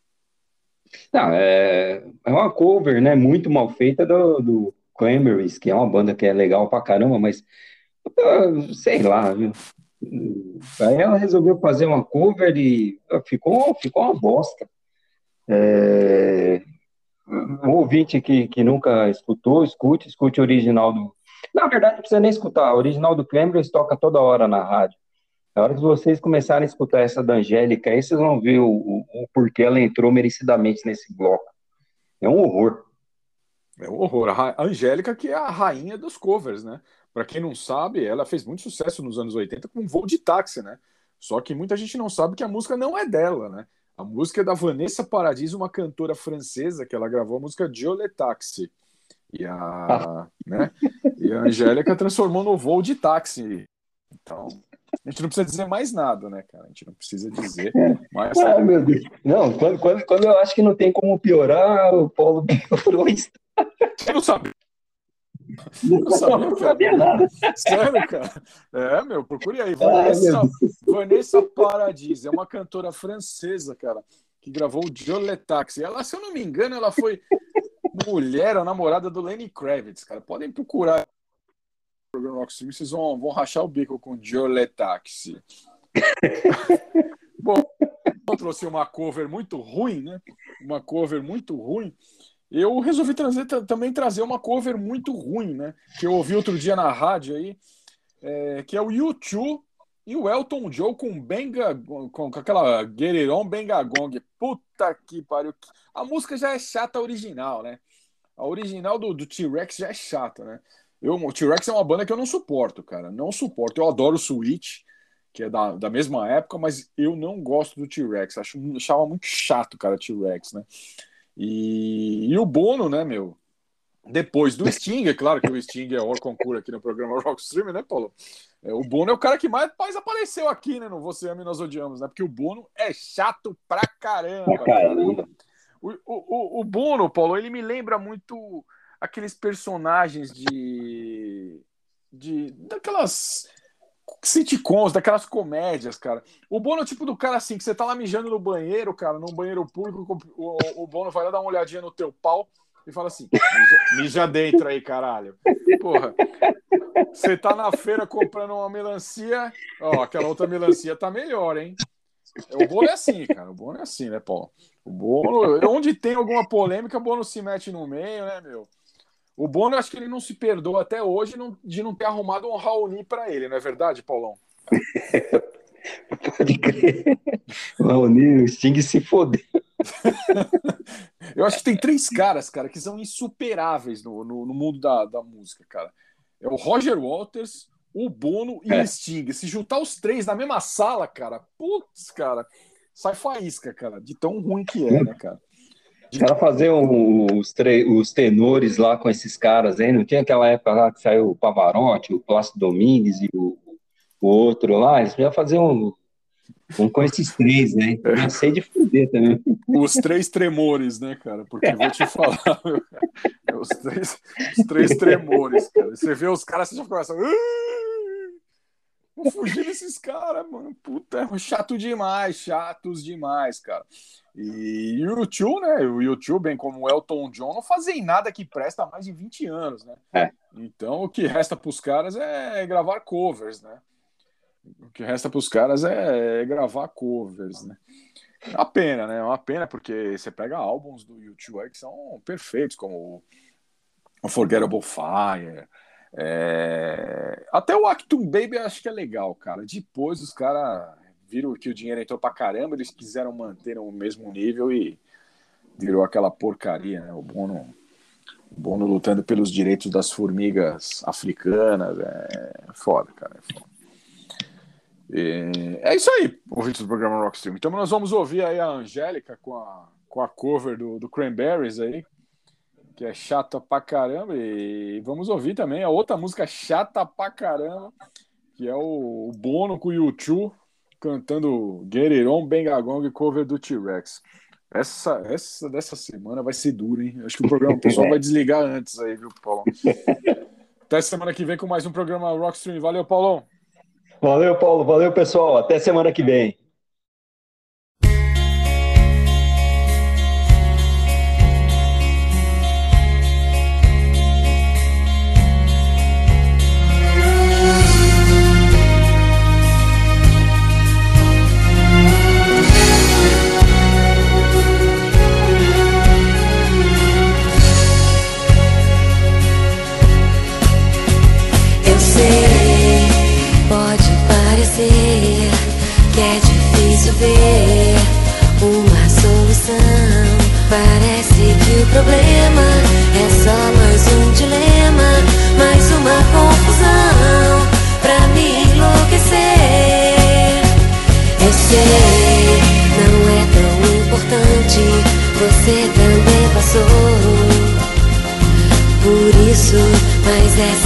Não, é, é uma cover, né? Muito mal feita do, do Cranberries, que é uma banda que é legal pra caramba, mas sei lá, viu? Aí ela resolveu fazer uma cover e ficou, ficou uma bosta. É, um ouvinte que, que nunca escutou, escute, escute o original do. Na verdade, não precisa nem escutar. O original do Cranberries toca toda hora na rádio. Na hora que vocês começarem a escutar essa da Angélica, aí vocês vão ver o, o, o porquê ela entrou merecidamente nesse bloco. É um horror. É um horror. A Angélica, que é a rainha dos covers, né? Pra quem não sabe, ela fez muito sucesso nos anos 80 com Voo de Táxi, né? Só que muita gente não sabe que a música não é dela, né? A música é da Vanessa Paradis, uma cantora francesa, que ela gravou a música Jolie Taxi. E a, <laughs> né? e a Angélica transformou no Voo de Táxi. Então, a gente não precisa dizer mais nada, né, cara? A gente não precisa dizer mais Ah, meu Deus. Não, quando, quando, quando eu acho que não tem como piorar, o Paulo <laughs> piorou. Você não sabe. Não, Não sabia, não sabia nada. Sério, cara? É, meu, procure aí. Vanessa, meu Deus. Vanessa Paradis é uma cantora francesa, cara, que gravou o Jolie Taxi. Ela, se eu não me engano, ela foi mulher ou namorada do Lenny Kravitz, cara. Podem procurar no programa Rockstream, vocês vão, vão rachar o bico com Jolie Taxi. <laughs> Bom, eu trouxe uma cover muito ruim, né? Uma cover muito ruim. Eu resolvi trazer, ta- também trazer uma cover muito ruim, né? Que eu ouvi outro dia na rádio aí, é, que é o U2 e o Elton John com Benga, com, aquela Get It On Benga Gong. Puta que pariu. A música já é chata original, né? A original do, do T-Rex já é chata, né? Eu, o T-Rex é uma banda que eu não suporto, cara. Não suporto. Eu adoro o Switch, que é da, da mesma época, mas eu não gosto do T-Rex. Acho, achava muito chato, cara, T-Rex, né? E, e o Bono, né, meu? Depois do <laughs> Sting, é claro que o Sting é o concurso aqui no programa <laughs> Rockstream, né, Paulo? É, o Bono é o cara que mais, mais apareceu aqui, né, no Você Ama e Nós Odiamos, né? Porque o Bono é chato pra caramba. Pra caramba. O, o, o- o Bono, Paulo, ele me lembra muito aqueles personagens de. de daquelas sitcoms, daquelas comédias, cara. O Bono é tipo do cara assim, que você tá lá mijando no banheiro, cara, num banheiro público, o, o Bono vai lá dar uma olhadinha no teu pau e fala assim: mija, mija dentro aí, caralho. Porra. Você tá na feira comprando uma melancia, ó, aquela outra melancia tá melhor, hein? O Bono é assim, cara. O Bono é assim, né, Paulo? O Bono, onde tem alguma polêmica, o Bono se mete no meio, né, meu? O Bono, acho que ele não se perdoa até hoje de não ter arrumado um Raoni pra ele, não é verdade, Paulão? <laughs> Pode crer. Raoni, o Sting se fodeu. <laughs> Eu acho que tem três caras, cara, que são insuperáveis no, no, no mundo da, da música, cara. É o Roger Waters, o Bono e É. o Sting. Se juntar os três na mesma sala, cara, putz, cara, sai faísca, cara, de tão ruim que é, né, cara? Os caras faziam os, os tenores lá com esses caras, hein? Não tinha aquela época lá que saiu o Pavarotti, o Plácido Domingues e o, o outro lá? Eles já faziam um, um com esses três, né? Já sei de fuder também. Os três tremores, né, cara? Porque vou te falar, meu, os, três, os três tremores, cara. Você vê os caras, você já começa. Vamos fugir desses caras, mano. Puta, é chato demais, chatos demais, cara. E o YouTube, né? O YouTube, bem como o Elton John, não fazem nada que presta há mais de 20 anos, né? É. Então o que resta pros caras é gravar covers, né? O que resta pros caras é gravar covers, né? É uma pena, né? É uma pena porque você pega álbuns do YouTube aí que são perfeitos, como o Unforgettable Fire. é, Até o Actum Baby eu acho que é legal, cara. Depois os caras viram que o dinheiro entrou pra caramba, eles quiseram manter o mesmo nível e virou aquela porcaria, né? O Bono, o Bono lutando pelos direitos das formigas africanas. É foda, cara. É foda. E É isso aí, ouvintes do programa Rockstream. Então nós vamos ouvir aí a Angélica com a, com a cover do, do Cranberries aí, que é chata pra caramba. E vamos ouvir também a outra música chata pra caramba, que é o, o Bono com o YouTube cantando Get It On, Bengagong, cover do T-Rex. Essa, essa dessa semana vai ser dura, hein? Acho que o programa o <laughs> pessoal vai desligar antes aí, viu, Paulo? <laughs> Até semana que vem com mais um programa Rockstream. Valeu, Paulão! Valeu, Paulo. Valeu, pessoal. Até semana que vem. Mas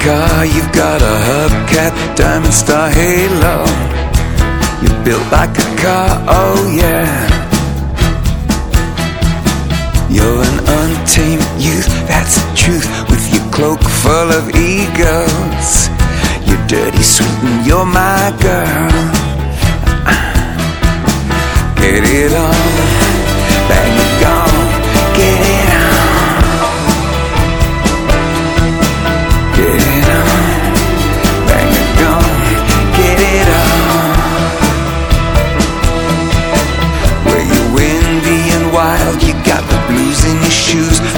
car, you've got a hubcap, diamond star halo. You're built like a car, oh yeah. You're an untamed youth, that's the truth, with your cloak full of egos. You're dirty, sweet, and you're my girl. Get it on.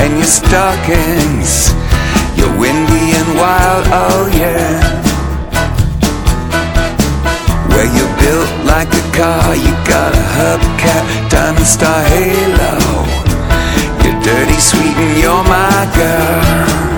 and your stockings. You're windy and wild, oh yeah. Where well, you're built like a car, you got a hubcap, diamond star halo. You're dirty, sweet, and you're my girl.